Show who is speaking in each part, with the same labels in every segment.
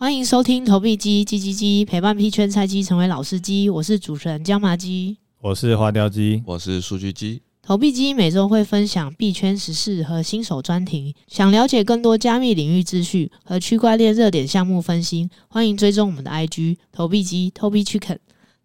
Speaker 1: 欢迎收听投币机叽叽叽，陪伴币圈菜鸡成为老司机。我是主持人椒麻鸡，
Speaker 2: 我是花雕鸡，
Speaker 3: 我是数据鸡。
Speaker 1: 投币机每周会分享币圈时事和新手专题。想了解更多加密领域资讯和区块链热点项目分析，欢迎追踪我们的 IG 投币机 Tobi Chicken。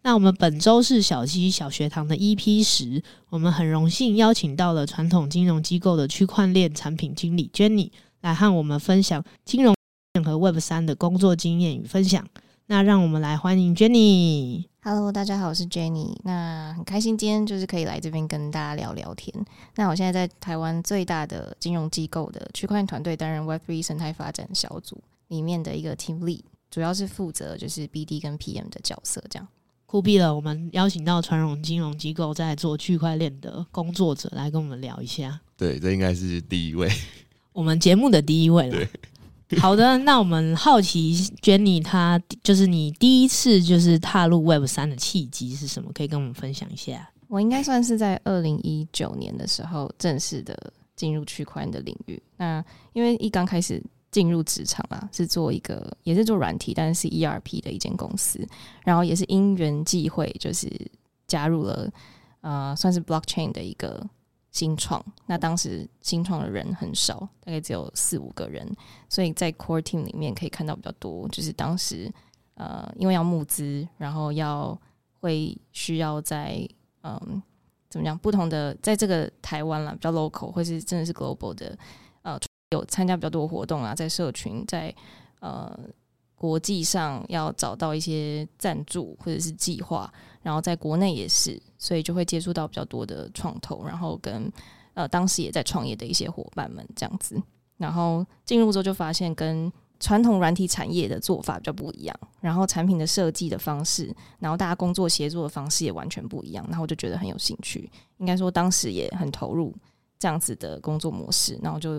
Speaker 1: 那我们本周是小鸡小学堂的 EP 十，我们很荣幸邀请到了传统金融机构的区块链产品经理 Jenny 来和我们分享金融和 Web 三的工作经验与分享。那让我们来欢迎 Jenny。
Speaker 4: Hello，大家好，我是 Jenny。那很开心今天就是可以来这边跟大家聊聊天。那我现在在台湾最大的金融机构的区块链团队担任 Web3 生态发展小组里面的一个 Team Lead，主要是负责就是 BD 跟 PM 的角色。这样
Speaker 1: 酷毙了，我们邀请到传统金融机构在做区块链的工作者来跟我们聊一下。
Speaker 3: 对，这应该是第一位，
Speaker 1: 我们节目的第一位了。好的，那我们好奇 Jenny，她就是你第一次就是踏入 Web 三的契机是什么？可以跟我们分享一下。
Speaker 4: 我应该算是在二零一九年的时候正式的进入区块链的领域。那因为一刚开始进入职场啊，是做一个也是做软体，但是是 ERP 的一间公司，然后也是因缘际会，就是加入了呃，算是 Blockchain 的一个。新创，那当时新创的人很少，大概只有四五个人，所以在 core team 里面可以看到比较多。就是当时，呃，因为要募资，然后要会需要在嗯怎么讲，不同的在这个台湾啦，比较 local，或是真的是 global 的，呃，有参加比较多活动啊，在社群，在呃国际上要找到一些赞助或者是计划。然后在国内也是，所以就会接触到比较多的创投，然后跟呃当时也在创业的一些伙伴们这样子。然后进入之后就发现跟传统软体产业的做法比较不一样，然后产品的设计的方式，然后大家工作协作的方式也完全不一样。然后我就觉得很有兴趣，应该说当时也很投入这样子的工作模式，然后就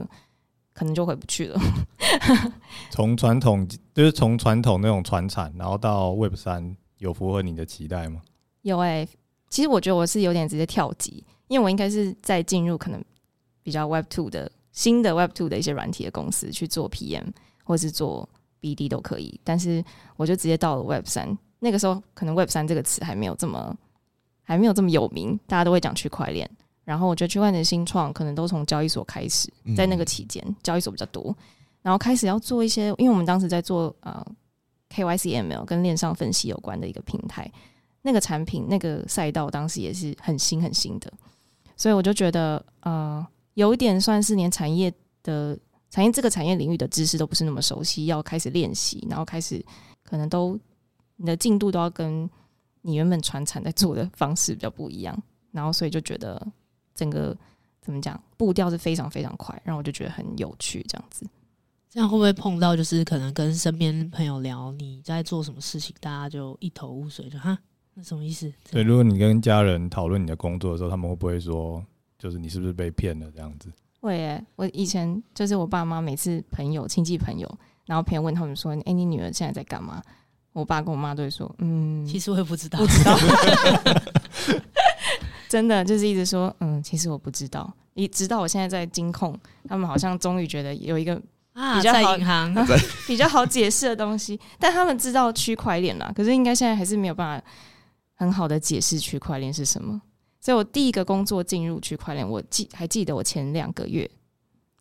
Speaker 4: 可能就回不去了。
Speaker 2: 从传统就是从传统那种传产，然后到 Web 三，有符合你的期待吗？
Speaker 4: 有哎、欸，其实我觉得我是有点直接跳级，因为我应该是在进入可能比较 Web Two 的新的 Web Two 的一些软体的公司去做 PM 或是做 BD 都可以，但是我就直接到了 Web 三。那个时候可能 Web 三这个词还没有这么还没有这么有名，大家都会讲区块链。然后我觉得区块链的新创可能都从交易所开始，在那个期间、嗯、交易所比较多，然后开始要做一些，因为我们当时在做呃 KYC ML 跟链上分析有关的一个平台。那个产品、那个赛道当时也是很新很新的，所以我就觉得，呃，有一点算是连产业的产业这个产业领域的知识都不是那么熟悉，要开始练习，然后开始可能都你的进度都要跟你原本传产在做的方式比较不一样，然后所以就觉得整个怎么讲步调是非常非常快，然后我就觉得很有趣，这样子。
Speaker 1: 这样会不会碰到就是可能跟身边朋友聊你在做什么事情，大家就一头雾水，就哈？那什么意思？
Speaker 2: 对，如果你跟家人讨论你的工作的时候，他们会不会说，就是你是不是被骗了这样子？
Speaker 4: 会耶，我以前就是我爸妈每次朋友、亲戚朋友，然后朋友问他们说：“哎、欸，你女儿现在在干嘛？”我爸跟我妈都会说：“嗯，
Speaker 1: 其实我也不知道，
Speaker 4: 不知道。”真的就是一直说：“嗯，其实我不知道。”一直到我现在在金控，他们好像终于觉得有一个比较好、
Speaker 1: 啊、银行
Speaker 4: 比较好解释的东西，但他们知道区块链啦，可是应该现在还是没有办法。很好的解释区块链是什么，所以我第一个工作进入区块链，我记还记得我前两个月，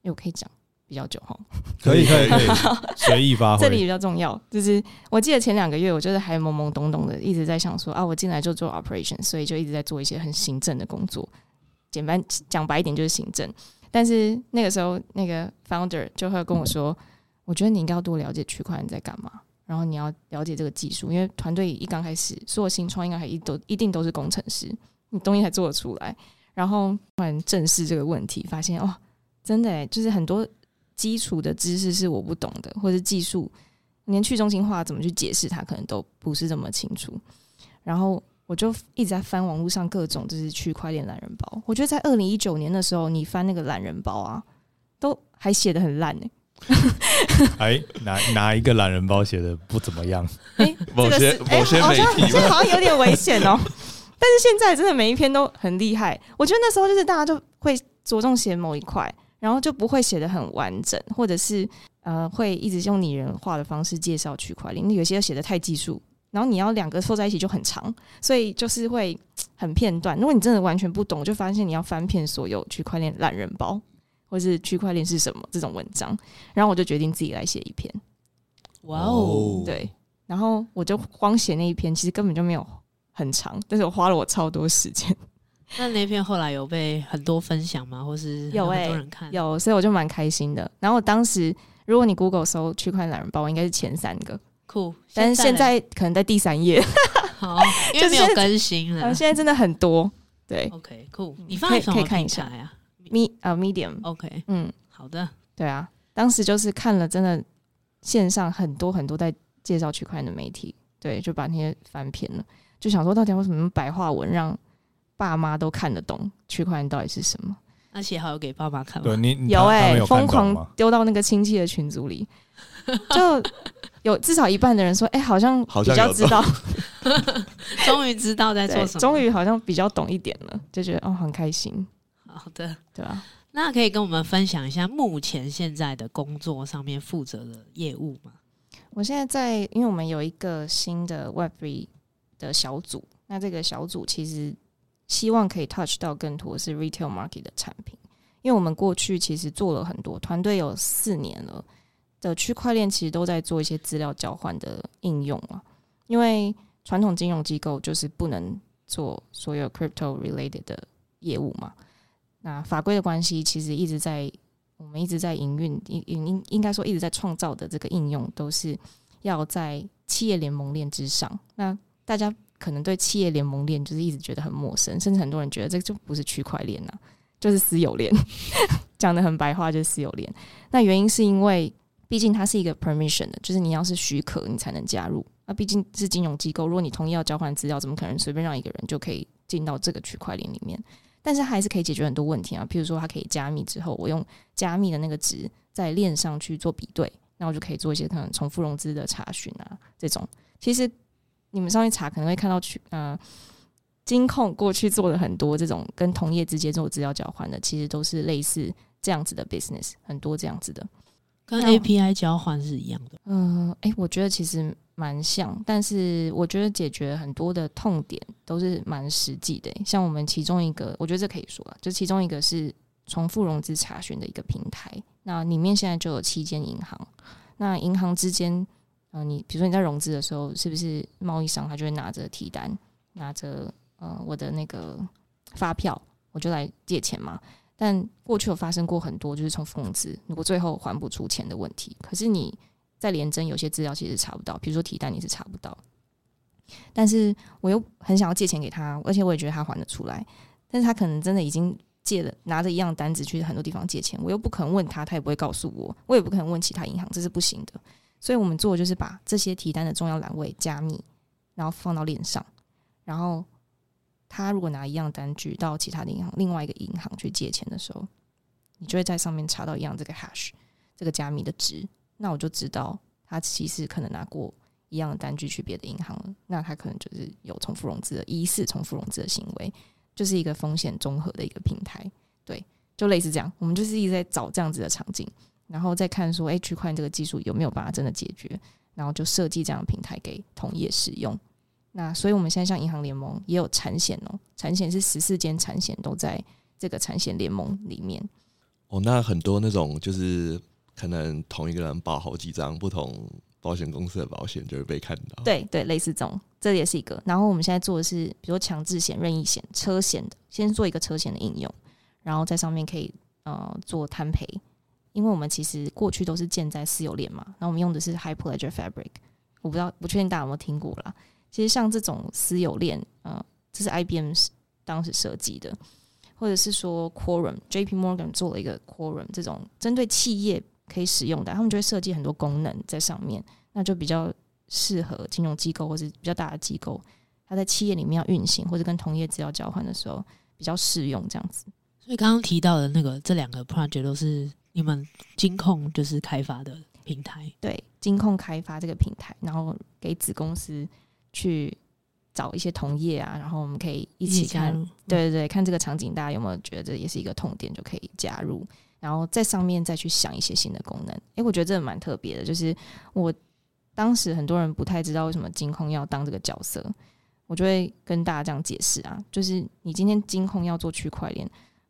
Speaker 4: 因为我可以讲比较久哈，
Speaker 2: 可以可以可以随意发挥，
Speaker 4: 这里比较重要，就是我记得前两个月，我就是还懵懵懂懂的，一直在想说啊，我进来就做 operation，所以就一直在做一些很行政的工作，简单讲白一点就是行政。但是那个时候，那个 founder 就会跟我说，我觉得你应该要多了解区块链在干嘛。然后你要了解这个技术，因为团队一刚开始，所有新创应该还一都一定都是工程师，你东西才做得出来。然后突然正视这个问题，发现哦，真的诶，就是很多基础的知识是我不懂的，或者技术连去中心化怎么去解释它，可能都不是这么清楚。然后我就一直在翻网络上各种就是区块链懒人包，我觉得在二零一九年的时候，你翻那个懒人包啊，都还写得很烂呢。
Speaker 2: 哎，哪哪一个懒人包写的不怎么样？
Speaker 4: 哎、
Speaker 3: 某些、欸、某些媒体
Speaker 4: 这好像有点危险哦。但是现在真的每一篇都很厉害。我觉得那时候就是大家就会着重写某一块，然然后就不会写的很完整，或者是呃会一直用拟人化的方式介绍区块链。有些写的太技术，然后你要两个凑在一起就很长，所以就是会很片段。如果你真的完全不懂，就发现你要翻遍所有区块链懒人包，或是区块链是什么这种文章。然后我就决定自己来写一篇。
Speaker 1: 哇哦，
Speaker 4: 对，然后我就光写那一篇，其实根本就没有很长，但是我花了我超多时间。
Speaker 1: 那那篇后来有被很多分享吗？或是有很多人看？
Speaker 4: 有，欸，有，所以我就蛮开心的。然后当时如果你 Google 搜区块懒人包，应该是前三个，
Speaker 1: 酷。
Speaker 4: 但是现在可能在第三页，
Speaker 1: 好，因为没有更新了。
Speaker 4: 就是，现在真的很多，对
Speaker 1: ，OK，酷。你放在什么
Speaker 4: 可以看一下
Speaker 1: 呀
Speaker 4: ？Me 呃 Medium，OK，
Speaker 1: 嗯，好的，
Speaker 4: 对啊，当时就是看了真的线上很多很多在介绍区块链的媒体，对，就把那些翻篇了，就想说到底为什么白话文让爸妈都看得懂区块链到底是什么？
Speaker 1: 那写好有给爸妈看吗？
Speaker 2: 对你
Speaker 4: 有哎、欸，疯狂丢到那个亲戚的群组里，就有至少一半的人说：“哎、欸，好像比较知道，
Speaker 1: 终于知道在做什么，
Speaker 4: 终于好像比较懂一点了，就觉得哦很开心。”
Speaker 1: 好的，
Speaker 4: 对啊，
Speaker 1: 那可以跟我们分享一下目前现在的工作上面负责的业务吗？
Speaker 4: 我现在在，因为我们有一个新的 Web3 的小组，那这个小组其实。希望可以 touch 到更多是 retail market 的产品，因为我们过去其实做了很多，团队有四年了的区块链，其实都在做一些资料交换的应用啊。因为传统金融机构就是不能做所有 crypto related 的业务嘛。那法规的关系，其实一直在我们一直在营运，应应应应该说一直在创造的这个应用，都是要在企业联盟链之上。那大家。可能对企业联盟链就是一直觉得很陌生，甚至很多人觉得这就不是区块链呐，就是私有链。讲得很白话就是私有链。那原因是因为，毕竟它是一个 permission 的，就是你要是许可你才能加入。那毕竟是金融机构，如果你同意要交换资料，怎么可能随便让一个人就可以进到这个区块链里面？但是还是可以解决很多问题啊，譬如说它可以加密之后，我用加密的那个值在链上去做比对，那我就可以做一些可能重复融资的查询啊，这种其实。你们上去查可能会看到去，呃，金控过去做了很多这种跟同业之间做资料交换的，其实都是类似这样子的 business，很多这样子的，
Speaker 1: 跟 API 交换是一样的。
Speaker 4: 嗯，诶、欸，我觉得其实蛮像，但是我觉得解决很多的痛点都是蛮实际的。像我们其中一个，我觉得这可以说了，就其中一个是重复融资查询的一个平台，那里面现在就有七间银行，那银行之间。嗯、呃，你比如说你在融资的时候，是不是贸易商他就会拿着提单，拿着呃我的那个发票，我就来借钱嘛？但过去有发生过很多就是重复融资，如果最后还不出钱的问题，可是你在联征有些资料其实查不到，比如说提单你是查不到，但是我又很想要借钱给他，而且我也觉得他还得出来，但是他可能真的已经借了，拿着一样单子去很多地方借钱，我又不可能问他，他也不会告诉我，我也不可能问其他银行，这是不行的。所以我们做的就是把这些提单的重要栏位加密，然后放到链上，然后他如果拿一样单据到其他的银行、另外一个银行去借钱的时候，你就会在上面查到一样这个 hash 这个加密的值，那我就知道他其实可能拿过一样的单据去别的银行了，那他可能就是有重复融资的疑似重复融资的行为，就是一个风险综合的一个平台，对，就类似这样，我们就是一直在找这样子的场景。然后再看说，哎，区块链这个技术有没有办法真的解决？然后就设计这样的平台给同业使用。那所以我们现在像银行联盟也有产险哦，产险是十四间产险都在这个产险联盟里面。
Speaker 3: 哦，那很多那种就是可能同一个人保好几张不同保险公司的保险就会被看到。
Speaker 4: 对对，类似这种，这也是一个。然后我们现在做的是，比如说强制险、任意险、车险的，先做一个车险的应用，然后在上面可以呃做摊赔。因为我们其实过去都是建在私有链嘛，然后我们用的是 Hyperledger Fabric，我不知道不确定大家有没有听过啦。其实像这种私有链，呃，这是 IBM 当时设计的，或者是说 Quorum，JP Morgan 做了一个 Quorum 这种针对企业可以使用的，他们就会设计很多功能在上面，那就比较适合金融机构或者比较大的机构，它在企业里面要运行或者跟同业资料交换的时候比较适用这样子。
Speaker 1: 所以刚刚提到的那个这两个 project 都是。你们金控就是开发的平台，
Speaker 4: 对，金控开发这个平台，然后给子公司去找一些同业啊，然后我们可以一起看，对对对，看这个场景，大家有没有觉得这也是一个痛点，就可以加入。然后在上面再去想一些新的功能。诶，我觉得这蛮特别的，就是我当时很多人不太知道为什么金控要当这个角色，我就会跟大家这样解释啊，就是你今天金控要做区块链，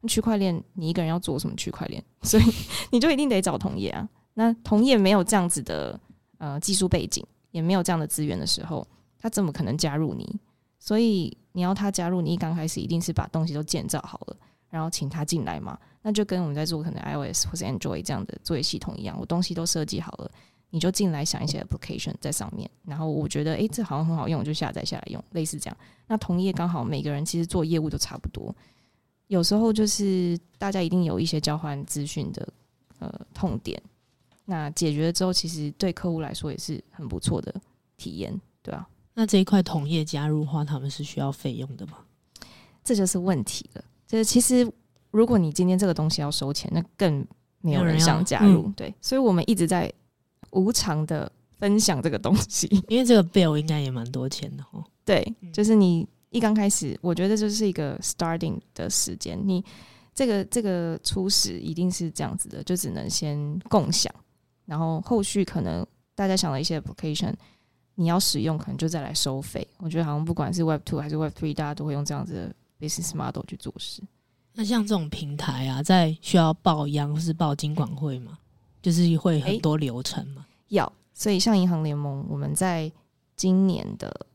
Speaker 4: 区块链你一个人要做什么区块链？所以你就一定得找同业啊。那同业没有这样子的呃技术背景，也没有这样的资源的时候，他怎么可能加入你？所以你要他加入，你一刚开始一定是把东西都建造好了，然后请他进来嘛。那就跟我们在做可能 iOS 或是 Android 这样的作业系统一样，我东西都设计好了，你就进来想一些 application 在上面，然后我觉得诶、这好像很好用，就下载下来用，类似这样。那同业刚好每个人其实做业务都差不多，有时候就是大家一定有一些交换资讯的呃痛点，那解决了之后，其实对客户来说也是很不错的体验，对啊。
Speaker 1: 那这一块同业加入的话，他们是需要费用的吗？
Speaker 4: 这就是问题了。就是其实，如果你今天这个东西要收钱，那更没有人想加入。嗯、对，所以我们一直在无偿的分享这个东西，
Speaker 1: 因为这个 bill 应该也蛮多钱的哦。
Speaker 4: 对，就是你一刚开始，我觉得就是一个 starting 的时间，你这个这个初始一定是这样子的，就只能先共享，然后后续可能大家想了一些 application。你要使用，可能就再来收费。我觉得好像不管是 Web Two 还是 Web Three，大家都会用这样子的 business model 去做事。
Speaker 1: 那像这种平台啊，在需要报央或是报金管会吗？就是会很多流程吗？
Speaker 4: 欸，要。所以像银行联盟，我们在今年的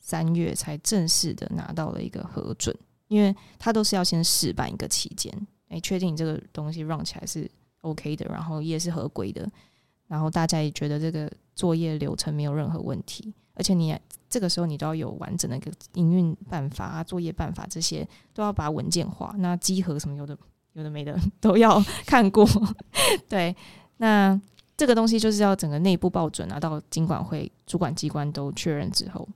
Speaker 4: 三月才正式的拿到了一个核准，因为它都是要先试办一个期间，哎，确定这个东西 run 起来是 OK 的，然后也是合规的。然后大家也觉得这个作业流程没有任何问题，而且你这个时候你都要有完整的一个营运办法啊、作业办法这些都要把它文件化。那稽核什么有的有的没的都要看过。对，那这个东西就是要整个内部报准拿到经管会主管机关都确认之后，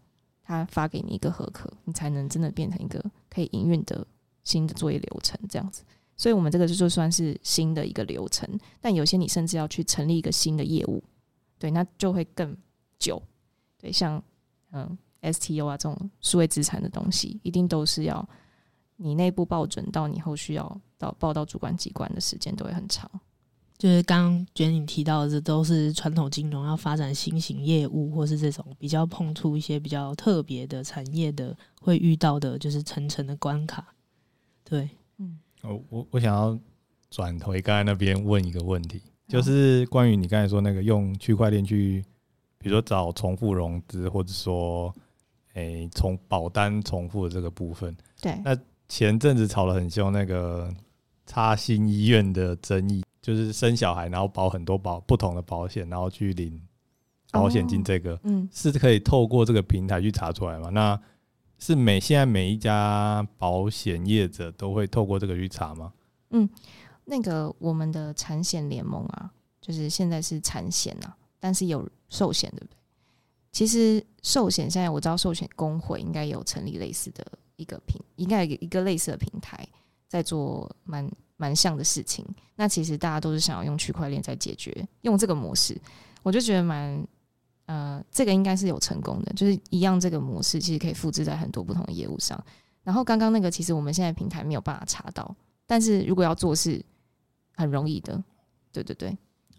Speaker 4: 他发给你一个合格，你才能真的变成一个可以营运的新的作业流程这样子。所以，我们这个就就算是新的一个流程，但有些你甚至要去成立一个新的业务，对，那就会更久。对，像嗯，STO 啊这种数位资产的东西，一定都是要你内部报准到你后续要到报到主管机关的时间都会很长。
Speaker 1: 就是刚刚觉得你提到的，这都是传统金融要发展新型业务，或是这种比较碰触一些比较特别的产业的，会遇到的就是层层的关卡。对，嗯。
Speaker 2: 我我我想要转回刚才那边问一个问题，就是关于你刚才说那个用区块链去，比如说找重复融资，或者说，诶，从保单重复的这个部分。
Speaker 4: 对。
Speaker 2: 那前阵子吵得很凶，那个插心医院的争议，就是生小孩然后保很多保不同的保险，然后去领保险金，这个，嗯，是可以透过这个平台去查出来吗？那是每现在每一家保险业者都会透过这个去查吗？
Speaker 4: 嗯，那个我们的产险联盟啊，就是现在是产险啊，但是有寿险对不对？其实寿险现在我知道寿险工会应该有成立类似的一个平，应该有一个类似的平台在做蛮蛮像的事情。那其实大家都是想要用区块链在解决，用这个模式，我就觉得蛮。呃，这个应该是有成功的，就是一样这个模式，其实可以复制在很多不同的业务上。然后刚刚那个，其实我们现在平台没有办法查到，但是如果要做是很容易的。对对对，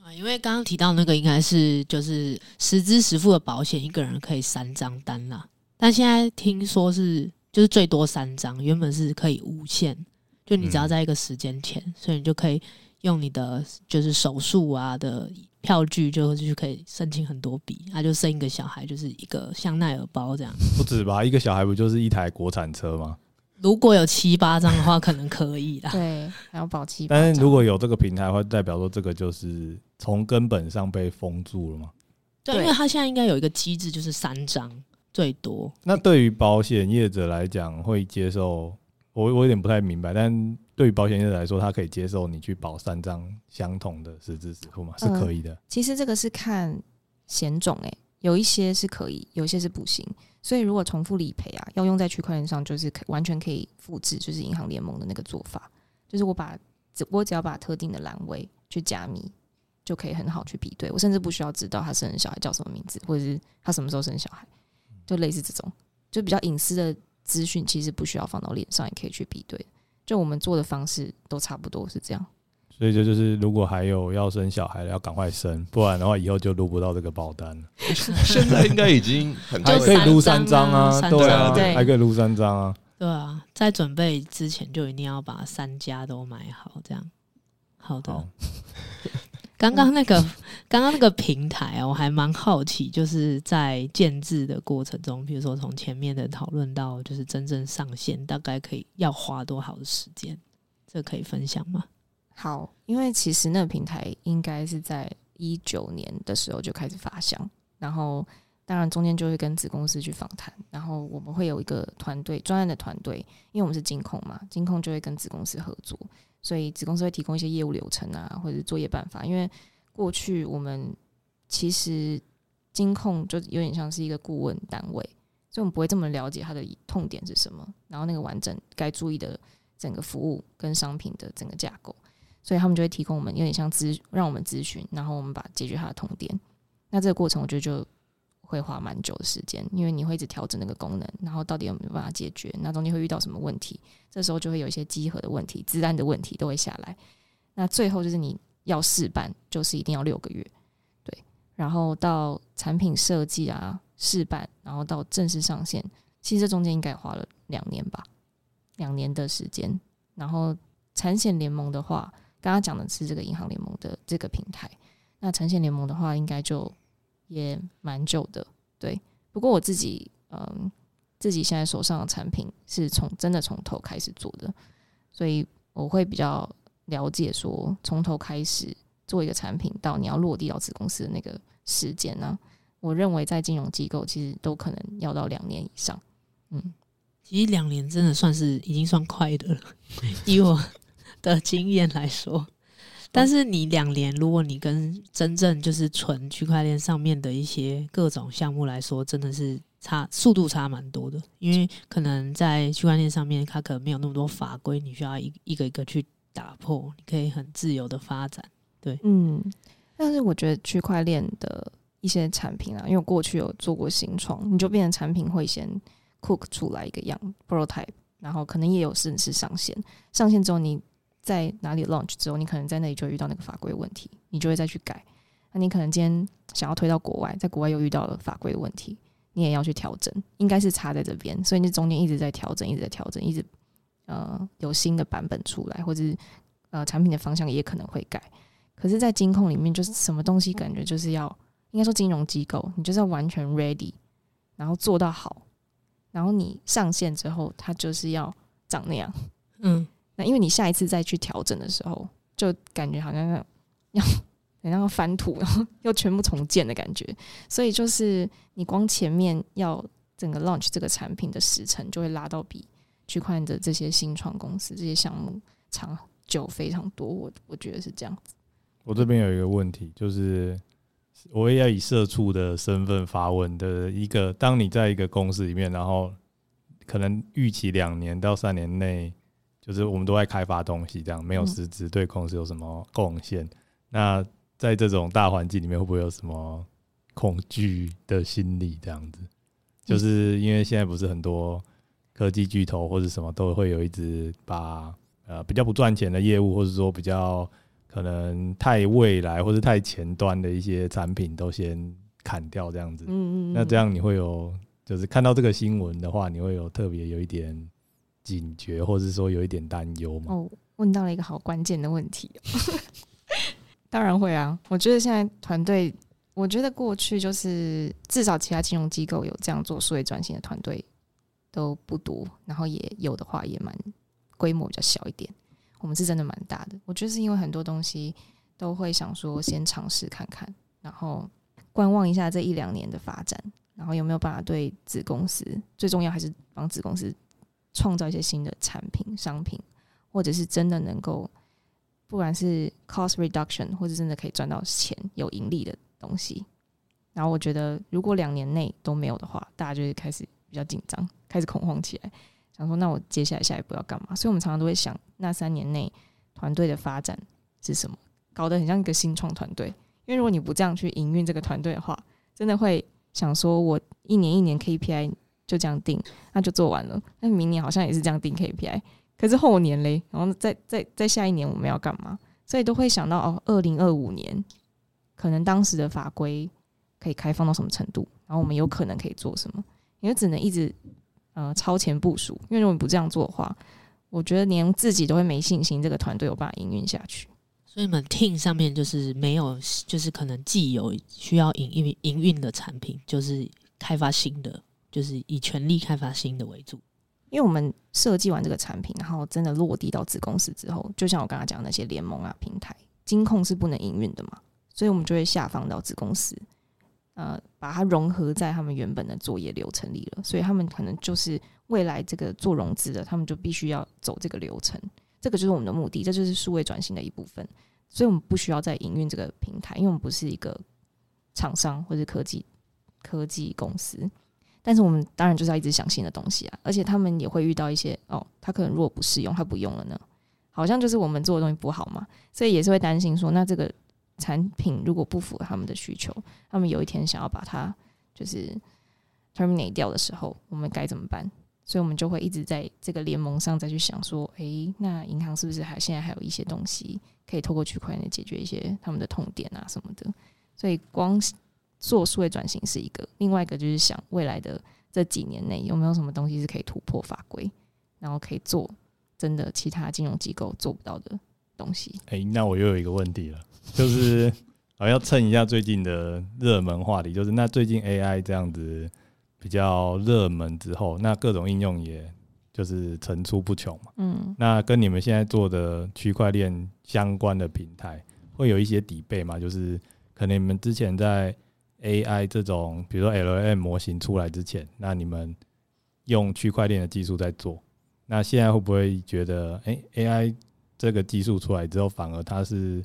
Speaker 1: 啊，因为刚刚提到那个应该是就是实支实付的保险，一个人可以三张单啦。但现在听说是就是最多三张，原本是可以无限，就你只要在一个时间前，嗯、所以你就可以用你的就是手术啊的。票据就就可以申请很多笔，他就生一个小孩，就是一个香奈儿包这样。
Speaker 2: 不止吧，一个小孩不就是一台国产车吗？
Speaker 1: 如果有七八张的话，可能可以啦。
Speaker 4: 对，还要保七。
Speaker 2: 但是如果有这个平台的话，代表说这个就是从根本上被封住了吗？
Speaker 1: 对，因为它现在应该有一个机制，就是三张最多。
Speaker 2: 那对于保险业者来讲，会接受？我我有点不太明白，但。对于保险业者来说，他可以接受你去保三张相同的实支实付吗？是可以的。
Speaker 4: 呃，其实这个是看险种，诶，有一些是可以，有一些是不行。所以如果重复理赔啊，要用在区块链上，就是可完全可以复制，就是银行联盟的那个做法，就是我把只我只要把特定的栏位去加密，就可以很好去比对。我甚至不需要知道他生的小孩叫什么名字，或者是他什么时候生小孩，就类似这种，就比较隐私的资讯，其实不需要放到链上也可以去比对。就我们做的方式都差不多是这样，
Speaker 2: 所以就就是，如果还有要生小孩的，要赶快生，不然的话以后就录不到这个保单了。
Speaker 3: 现在应该已经很
Speaker 2: 还可以录三张啊，
Speaker 1: 啊
Speaker 2: 对啊，
Speaker 1: 对
Speaker 2: 还可以录三张啊。
Speaker 1: 对啊，在准备之前就一定要把三家都买好，这样。好的。刚刚那个，刚刚那个平台啊，我还蛮好奇，就是在建制的过程中，比如说从前面的讨论到就是真正上线，大概可以要花多少的时间？这可以分享吗？
Speaker 4: 好，因为其实那个平台应该是在一九年的时候就开始发想，然后当然中间就会跟子公司去访谈，然后我们会有一个团队专案的团队，因为我们是金控嘛，金控就会跟子公司合作，所以子公司会提供一些业务流程啊，或者是作业办法。因为过去我们其实金控就有点像是一个顾问单位，所以我们不会这么了解它的痛点是什么，然后那个完整该注意的整个服务跟商品的整个架构。所以他们就会提供我们有点像咨，让我们咨询，然后我们把解决他的痛点。那这个过程我觉得就会花蛮久的时间，因为你会一直调整那个功能，然后到底有没有办法解决？那中间会遇到什么问题？这时候就会有一些集合的问题、资安的问题都会下来。那最后就是你要试办，就是一定要六个月，对。然后到产品设计啊、试办，然后到正式上线，其实这中间应该花了两年吧，两年的时间。然后产险联盟的话。刚刚讲的是这个银行联盟的这个平台，那呈现联盟的话，应该就也蛮久的，对。不过我自己，嗯，自己现在手上的产品是从真的从头开始做的，所以我会比较了解说，从头开始做一个产品到你要落地到子公司的那个时间呢，我认为在金融机构其实都可能要到两年以上。嗯，
Speaker 1: 其实两年真的算是已经算快的了，以我。的经验来说，但是你两年，如果你跟真正就是纯区块链上面的一些各种项目来说，真的是差速度差蛮多的。因为可能在区块链上面，它可能没有那么多法规，你需要一一个一个去打破，你可以很自由的发展。对，
Speaker 4: 嗯，但是我觉得区块链的一些产品啊，因为过去有做过新创，你就变成产品会先 cook 出来一个样 prototype，然后可能也有正式上线，上线之后你。在哪里 launch 之后，你可能在那里就遇到那个法规问题，你就会再去改。那你可能今天想要推到国外，在国外又遇到了法规的问题，你也要去调整。应该是差在这边，所以你中间一直在调整，一直在调整，一直呃有新的版本出来，或者是呃产品的方向也可能会改。可是，在金控里面，就是什么东西感觉就是要，应该说金融机构，你就是要完全 ready，然后做到好，然后你上线之后，它就是要长那样，嗯。那因为你下一次再去调整的时候，就感觉好像要要好像要翻土，然后又全部重建的感觉。所以就是你光前面要整个 launch 这个产品的时程，就会拉到比区块链的这些新创公司这些项目长久非常多。我我觉得是这样子。
Speaker 2: 我这边有一个问题，就是我也要以社畜的身份发问的一个：当你在一个公司里面，然后可能预期两年到三年内。就是我们都在开发东西，这样没有实质对公司有什么贡献。嗯、那在这种大环境里面，会不会有什么恐惧的心理？这样子，就是因为现在不是很多科技巨头或者什么都会有一直把呃比较不赚钱的业务，或者说比较可能太未来或者太前端的一些产品都先砍掉这样子。嗯嗯，嗯。那这样你会有，就是看到这个新闻的话，你会有特别有一点。警觉，或者说有一点担忧吗？
Speaker 4: 哦，问到了一个好关键的问题。当然会啊，我觉得现在团队，我觉得过去就是至少其他金融机构有这样做数位转型的团队都不多，然后也有的话也蛮规模比较小一点。我们是真的蛮大的，我觉得是因为很多东西都会想说先尝试看看，然后观望一下这一两年的发展，然后有没有办法对子公司，最重要还是帮子公司。创造一些新的产品、商品，或者是真的能够，不管是 cost reduction，或者真的可以赚到钱、有盈利的东西。然后我觉得，如果两年内都没有的话，大家就会开始比较紧张，开始恐慌起来，想说那我接下来下一步要干嘛？所以我们常常都会想，那三年内团队的发展是什么？搞得很像一个新创团队。因为如果你不这样去营运这个团队的话，真的会想说，我一年一年 KPI。就这样定，那就做完了。那明年好像也是这样定 KPI，可是后年嘞，然后再再再下一年我们要干嘛？所以都会想到哦，二零二五年可能当时的法规可以开放到什么程度，然后我们有可能可以做什么，因为只能一直呃超前部署，因为如果你不这样做的话，我觉得连自己都会没信心，这个团队有办法营运下去。
Speaker 1: 所以你们 team 上面就是没有，就是可能既有需要营运营运的产品，就是开发新的，就是以全力开发新的为主。
Speaker 4: 因为我们设计完这个产品，然后真的落地到子公司之后，就像我刚刚讲那些联盟啊、平台、金控是不能营运的嘛，所以我们就会下放到子公司，呃，把它融合在他们原本的作业流程里了。所以他们可能就是未来这个做融资的，他们就必须要走这个流程。这个就是我们的目的，这就是数位转型的一部分。所以我们不需要再营运这个平台，因为我们不是一个厂商或者科技科技公司。但是我们当然就是要一直想新的东西啊，而且他们也会遇到一些哦，他可能如果不适用，他不用了呢，好像就是我们做的东西不好嘛，所以也是会担心说，那这个产品如果不符合他们的需求，他们有一天想要把它就是 terminate 掉的时候，我们该怎么办？所以我们就会一直在这个联盟上再去想说，诶、那银行是不是还现在还有一些东西可以透过区块链解决一些他们的痛点啊什么的？所以光做数位转型是一个，另外一个就是想未来的这几年内有没有什么东西是可以突破法规，然后可以做真的其他金融机构做不到的东西。
Speaker 2: 诶、欸，那我又有一个问题了，就是我要蹭一下最近的热门话题，就是那最近 AI 这样子。比较热门之后，那各种应用也就是层出不穷嘛。嗯，那跟你们现在做的区块链相关的平台，会有一些底背嘛？就是可能你们之前在 AI 这种，比如说 LLM 模型出来之前，那你们用区块链的技术在做，那现在会不会觉得，哎，AI 这个技术出来之后，反而它是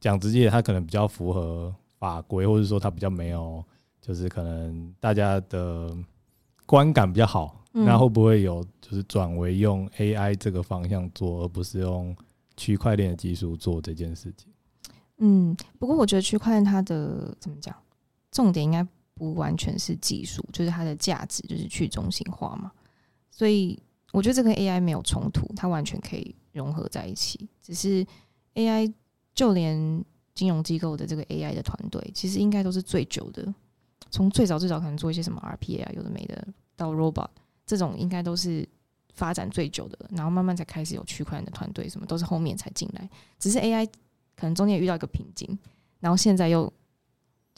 Speaker 2: 讲直接，它可能比较符合法规，或者说它比较没有。就是可能大家的观感比较好，嗯、那会不会有就是转为用 AI 这个方向做，而不是用区块链的技术做这件事情？
Speaker 4: 嗯，不过我觉得区块链它的怎么讲，重点应该不完全是技术，就是它的价值就是去中心化嘛。所以我觉得这跟 AI 没有冲突，它完全可以融合在一起。只是 AI 就连金融机构的这个 AI 的团队，其实应该都是最久的。从最早最早可能做一些什么 RPA 啊，有的没的，到 robot 这种应该都是发展最久的，然后慢慢才开始有区块链的团队，什么都是后面才进来。只是 AI 可能中间遇到一个瓶颈，然后现在又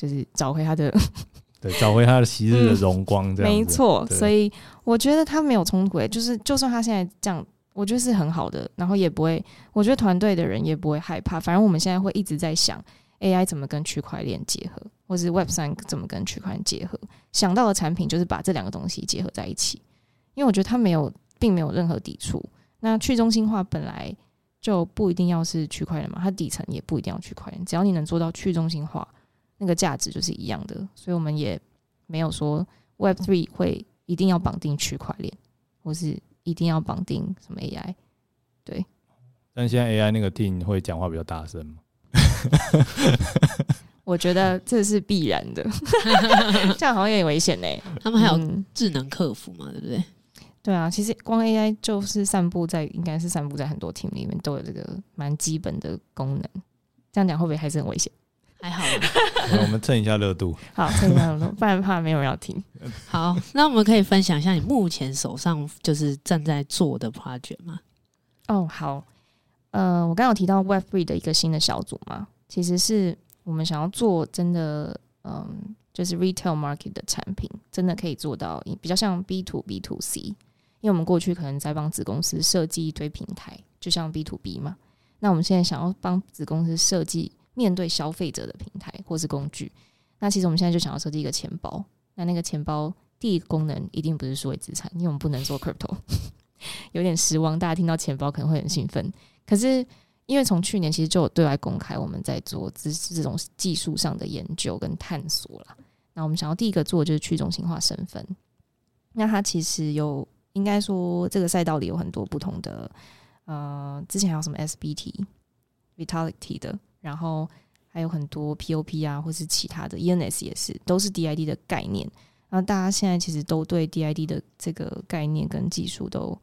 Speaker 4: 就是找回他的，
Speaker 2: 对，找回他的昔日的荣光这样。
Speaker 4: 没错，所以我觉得他没有冲突，欸，就是就算他现在这样，我觉得是很好的，然后也不会，我觉得团队的人也不会害怕。反正我们现在会一直在想 AI 怎么跟区块链结合。或是 Web 三怎么跟区块链结合？想到的产品就是把这两个东西结合在一起，因为我觉得他没有，并没有任何抵触。那去中心化本来就不一定要是区块链嘛，它底层也不一定要区块链，只要你能做到去中心化，那个价值就是一样的。所以我们也没有说 Web three 会一定要绑定区块链，或是一定要绑定什么 AI。对。
Speaker 2: 但现在 AI 那个 team 会讲话比较大声吗？
Speaker 4: 我觉得这是必然的，这样好像有点危险呢。
Speaker 1: 他们还有智能客服嘛，对不对？
Speaker 4: 对啊，其实光 AI 就是散布在，应该是散布在很多 team 里面都有这个蛮基本的功能。这样讲会不会还是很危险？
Speaker 1: 还 好，
Speaker 2: 我们蹭一下热度。
Speaker 4: 好，蹭一下热度，不然怕没有人要听。
Speaker 1: 好，那我们可以分享一下你目前手上就是正在做的 project 吗？
Speaker 4: 哦，好。呃，我刚刚有提到 Web Three 的一个新的小组嘛，其实是。我们想要做真的，嗯，就是 retail market 的产品，真的可以做到比较像 B to B to C，因为我们过去可能在帮子公司设计一堆平台，就像 B to B 嘛。那我们现在想要帮子公司设计面对消费者的平台或是工具。那其实我们现在就想要设计一个钱包。那那个钱包第一个功能一定不是数位资产，因为我们不能做 crypto，有点失望。大家听到钱包可能会很兴奋，可是。因为从去年其实就有对外公开，我们在做这这种技术上的研究跟探索了。那我们想要第一个做就是去中心化身份。那它其实有应该说这个赛道里有很多不同的，呃，之前还有什么 SBT、Vitality 的，然后还有很多 POP 啊，或是其他的 ENS 也是，都是 DID 的概念。然后大家现在其实都对 DID 的这个概念跟技术都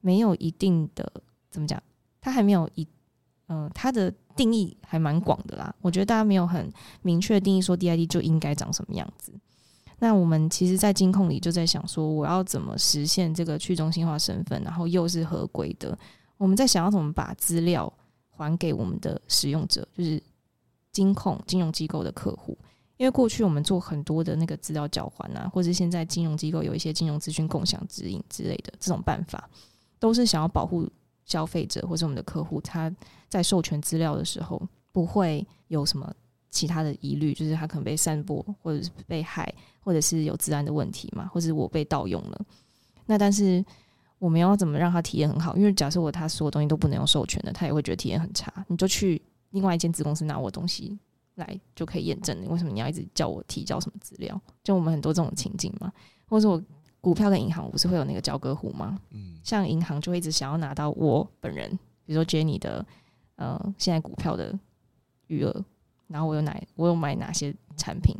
Speaker 4: 没有一定的怎么讲，它还没有一。嗯、呃，它的定义还蛮广的啦。我觉得大家没有很明确的定义说 DID 就应该长什么样子。那我们其实，在金控里就在想说，我要怎么实现这个去中心化身份，然后又是合规的。我们在想要怎么把资料还给我们的使用者，就是金控金融机构的客户。因为过去我们做很多的那个资料交换啊，或者现在金融机构有一些金融资讯共享指引之类的这种办法，都是想要保护消费者或者我们的客户，他在授权资料的时候不会有什么其他的疑虑，就是他可能被散播，或者是被害，或者是有治安的问题嘛，或者是我被盗用了。那但是我们要怎么让他体验很好？因为假设我他所有东西都不能用授权的，他也会觉得体验很差。你就去另外一间子公司拿我东西。来就可以验证，为什么你要一直叫我提交什么资料？就我们很多这种情景嘛，或者说我股票跟银行不是会有那个交割户吗？嗯，像银行就会一直想要拿到我本人，比如说 Jenny 的呃现在股票的余额，然后我有哪我有买哪些产品，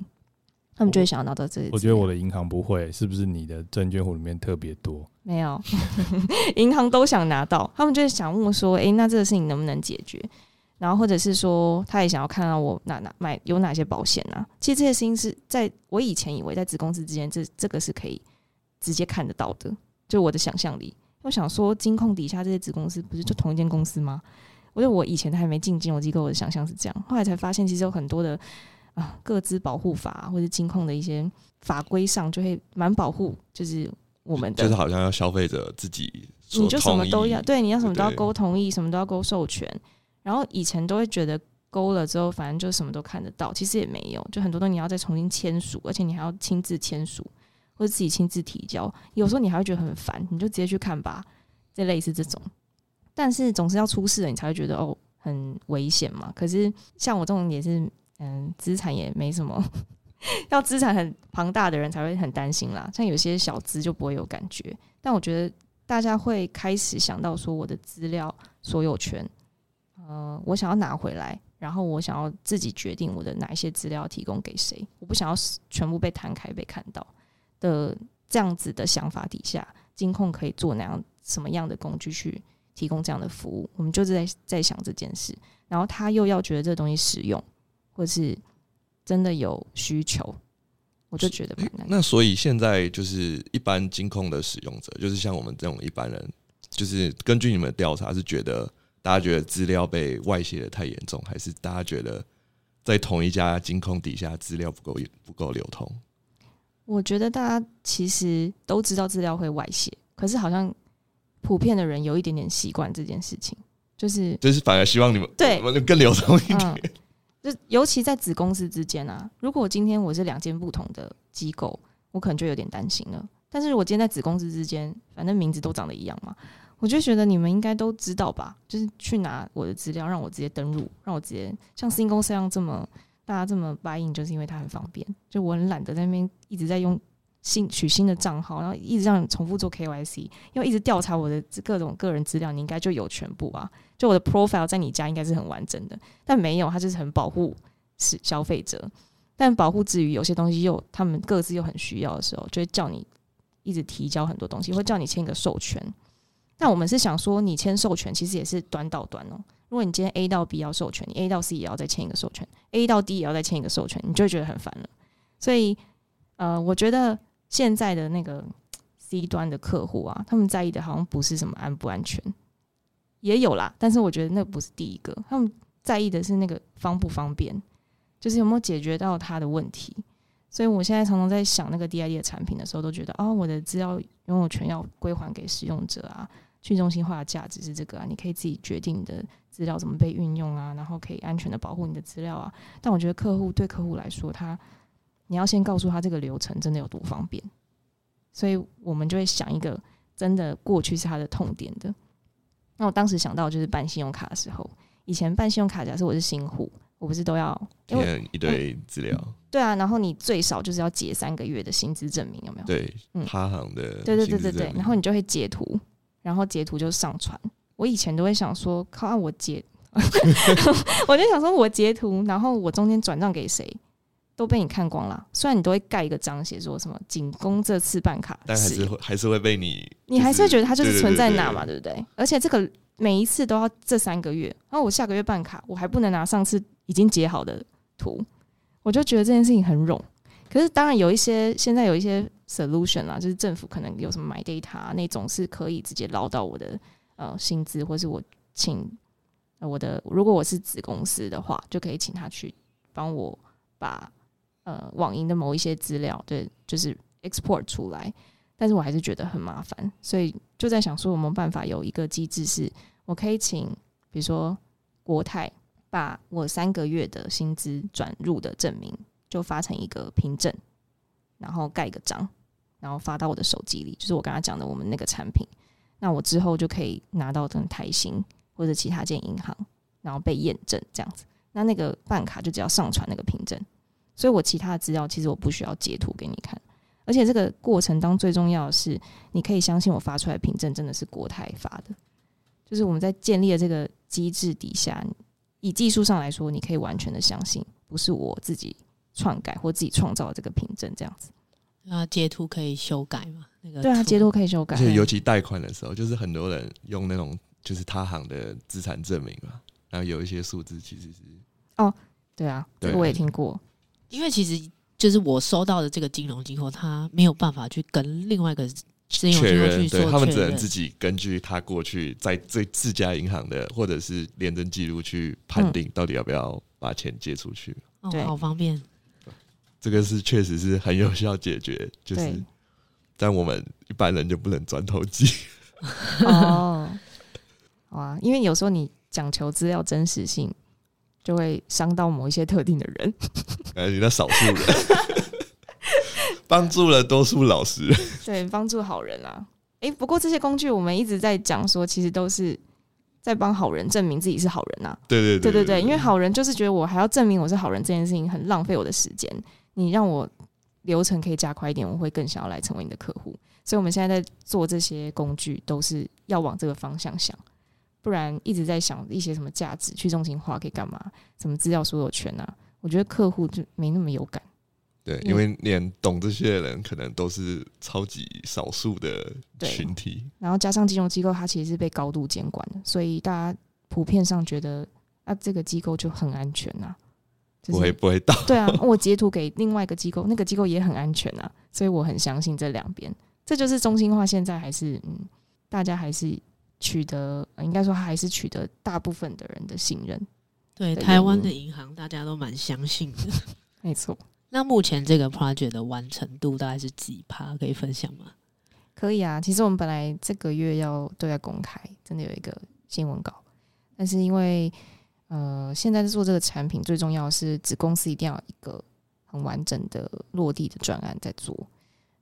Speaker 4: 他们就会想要拿到这些。
Speaker 2: 我觉得我的银行不会，是不是你的证券户里面特别多？
Speaker 4: 没有，银行都想拿到，他们就是想问说，诶、欸，那这个事情能不能解决？然后或者是说，他也想要看到我哪哪买有哪些保险啊？其实这些事情是在我以前以为在子公司之间，这这个是可以直接看得到的。就我的想象力，我想说，金控底下这些子公司不是就同一间公司吗？我觉得我以前还没进金融机构，我的想象是这样。后来才发现，其实有很多的啊，各自保护法或者金控的一些法规上，就会蛮保护，就是我们的，
Speaker 3: 就是好像要消费者自己，
Speaker 4: 你就什么都要，对，你要什么都要勾同意，什么都要勾授权。然后以前都会觉得勾了之后，反正就什么都看得到，其实也没有，就很多东西你要再重新签署，而且你还要亲自签署或者自己亲自提交，有时候你还会觉得很烦，你就直接去看吧，这类似这种。但是总是要出事了，你才会觉得哦很危险嘛。可是像我这种也是，嗯，资产也没什么，要资产很庞大的人才会很担心啦。像有些小资就不会有感觉，但我觉得大家会开始想到说我的资料所有权。呃，我想要拿回来，然后我想要自己决定我的哪一些资料提供给谁，我不想要全部被摊开被看到的这样子的想法底下，金控可以做哪样什么样的工具去提供这样的服务？我们就是在在想这件事，然后他又要觉得这东西实用，或是真的有需求，我就觉得蛮难。
Speaker 3: 那所以现在就是一般金控的使用者，就是像我们这种一般人，就是根据你们的调查是觉得。大家觉得资料被外泄的太严重，还是大家觉得在同一家金控底下资料不够不够流通？
Speaker 4: 我觉得大家其实都知道资料会外泄，可是好像普遍的人有一点点习惯这件事情，就是
Speaker 3: 就是反而希望你们
Speaker 4: 对
Speaker 3: 我们更流通一点。嗯，
Speaker 4: 就尤其在子公司之间啊，如果今天我是两间不同的机构，我可能就有点担心了。但是我今天在子公司之间，反正名字都长得一样嘛。我就觉得你们应该都知道吧，就是去拿我的资料，让我直接登录，让我直接像新公司一样这么大家这么 buy in，就是因为它很方便。就我很懒得在那边一直在用新取新的账号，然后一直让你重复做 KYC，因为一直调查我的各种个人资料，你应该就有全部啊。就我的 profile 在你家应该是很完整的，但没有，它就是很保护是消费者。但保护之余，有些东西又他们各自又很需要的时候，就会叫你一直提交很多东西，会叫你签一个授权。那我们是想说，你签授权其实也是端到端哦。如果你今天 A 到 B 要授权，你 A 到 C 也要再签一个授权，A 到 D 也要再签一个授权，你就会觉得很烦了。所以，呃，我觉得现在的那个 C 端的客户啊，他们在意的好像不是什么安不安全，也有啦，但是我觉得那不是第一个，他们在意的是那个方不方便，就是有没有解决到他的问题。所以我现在常常在想那个 DID 的产品的时候，都觉得哦，我的资料拥有权要归还给使用者啊。去中心化的价值是这个啊，你可以自己决定你的资料怎么被运用啊，然后可以安全的保护你的资料啊。但我觉得客户对客户来说，他你要先告诉他这个流程真的有多方便，所以我们就会想一个真的过去是他的痛点的。那我当时想到就是办信用卡的时候，以前办信用卡，假设我是新户，我不是都要
Speaker 3: 填一堆资料、嗯？对
Speaker 4: 啊，然后你最少就是要结三个月的薪资证明，有没有？
Speaker 3: 对，嗯他行的，
Speaker 4: 对对对对对，然后你就会截图。然后截图就上传。我以前都会想说，靠，我截，我就想说，我截图，然后我中间转账给谁，都被你看光了。虽然你都会盖一个章，写说什么仅供这次办卡，
Speaker 3: 但还是会还是会被你，
Speaker 4: 你还是会觉得它就是存在那嘛，对不对？而且这个每一次都要这三个月，然后我下个月办卡，我还不能拿上次已经截好的图，我就觉得这件事情很冗。可是当然有一些现在有一些 solution 啦，就是政府可能有什么 MyData 那种是可以直接捞到我的呃薪资，或是我请我的如果我是子公司的话，就可以请他去帮我把呃网银的某一些资料对，就是 export 出来。但是我还是觉得很麻烦，所以就在想说，有没有办法有一个机制是。我可以请，比如说国泰把我三个月的薪资转入的证明，就发成一个凭证，然后盖个章，然后发到我的手机里，就是我刚刚讲的我们那个产品。那我之后就可以拿到跟台新或者其他间银行，然后被验证这样子。那那个办卡就只要上传那个凭证，所以我其他的资料其实我不需要截图给你看。而且这个过程当中最重要的是，你可以相信我发出来的凭证真的是国泰发的。就是我们在建立了这个机制底下，以技术上来说，你可以完全的相信，不是我自己篡改或自己创造的这个凭证这样子。
Speaker 1: 啊，截图可以修改吗？那个
Speaker 4: 对啊，截图可以修改。
Speaker 3: 而且尤其贷款的时候，就是很多人用那种就是他行的资产证明嘛，然后有一些数字其实是
Speaker 4: 哦，对啊，这个我也听过。
Speaker 1: 因为其实就是我收到的这个金融机构，他没有办法去跟另外一个。确认，
Speaker 3: 对，他们只能自己根据他过去在这自家银行的或者是廉政记录去判定到底要不要把钱借出去。
Speaker 1: 对、嗯，好方便。
Speaker 3: 这个是确实是很有效解决，就是但我们一般人就不能钻投机。
Speaker 4: 哦，好啊，因为有时候你讲求资料真实性，就会伤到某一些特定的人。
Speaker 3: 哎，你那少数人。帮助了多数老师，
Speaker 4: 对，帮助好人啊。哎、欸，不过这些工具我们一直在讲说，其实都是在帮好人证明自己是好人呐、啊。
Speaker 3: 对对对对对，
Speaker 4: 因为好人就是觉得我还要证明我是好人这件事情很浪费我的时间。你让我流程可以加快一点，我会更想要来成为你的客户。所以我们现在在做这些工具，都是要往这个方向想，不然一直在想一些什么价值、去中心化可以干嘛，什么资料所有权啊，我觉得客户就没那么有感。
Speaker 3: 对，因为连懂这些的人可能都是超级少数的群体，
Speaker 4: 然后加上金融机构，它其实是被高度监管的，所以大家普遍上觉得啊，这个机构就很安全呐、啊，
Speaker 3: 不会不会倒。
Speaker 4: 对啊，我截图给另外一个机构，那个机构也很安全啊，所以我很相信这两边，这就是中心化。现在还是嗯，大家还是取得，应该说还是取得大部分的人的信任。
Speaker 1: 对，台湾的银行大家都蛮相信的，
Speaker 4: 没错。
Speaker 1: 那目前这个 project 的完成度大概是几趴？可以分享吗？
Speaker 4: 可以啊，其实我们本来这个月要对外公开，真的有一个新闻稿，但是因为呃，现在做这个产品最重要是子公司一定要有一个很完整的落地的专案在做，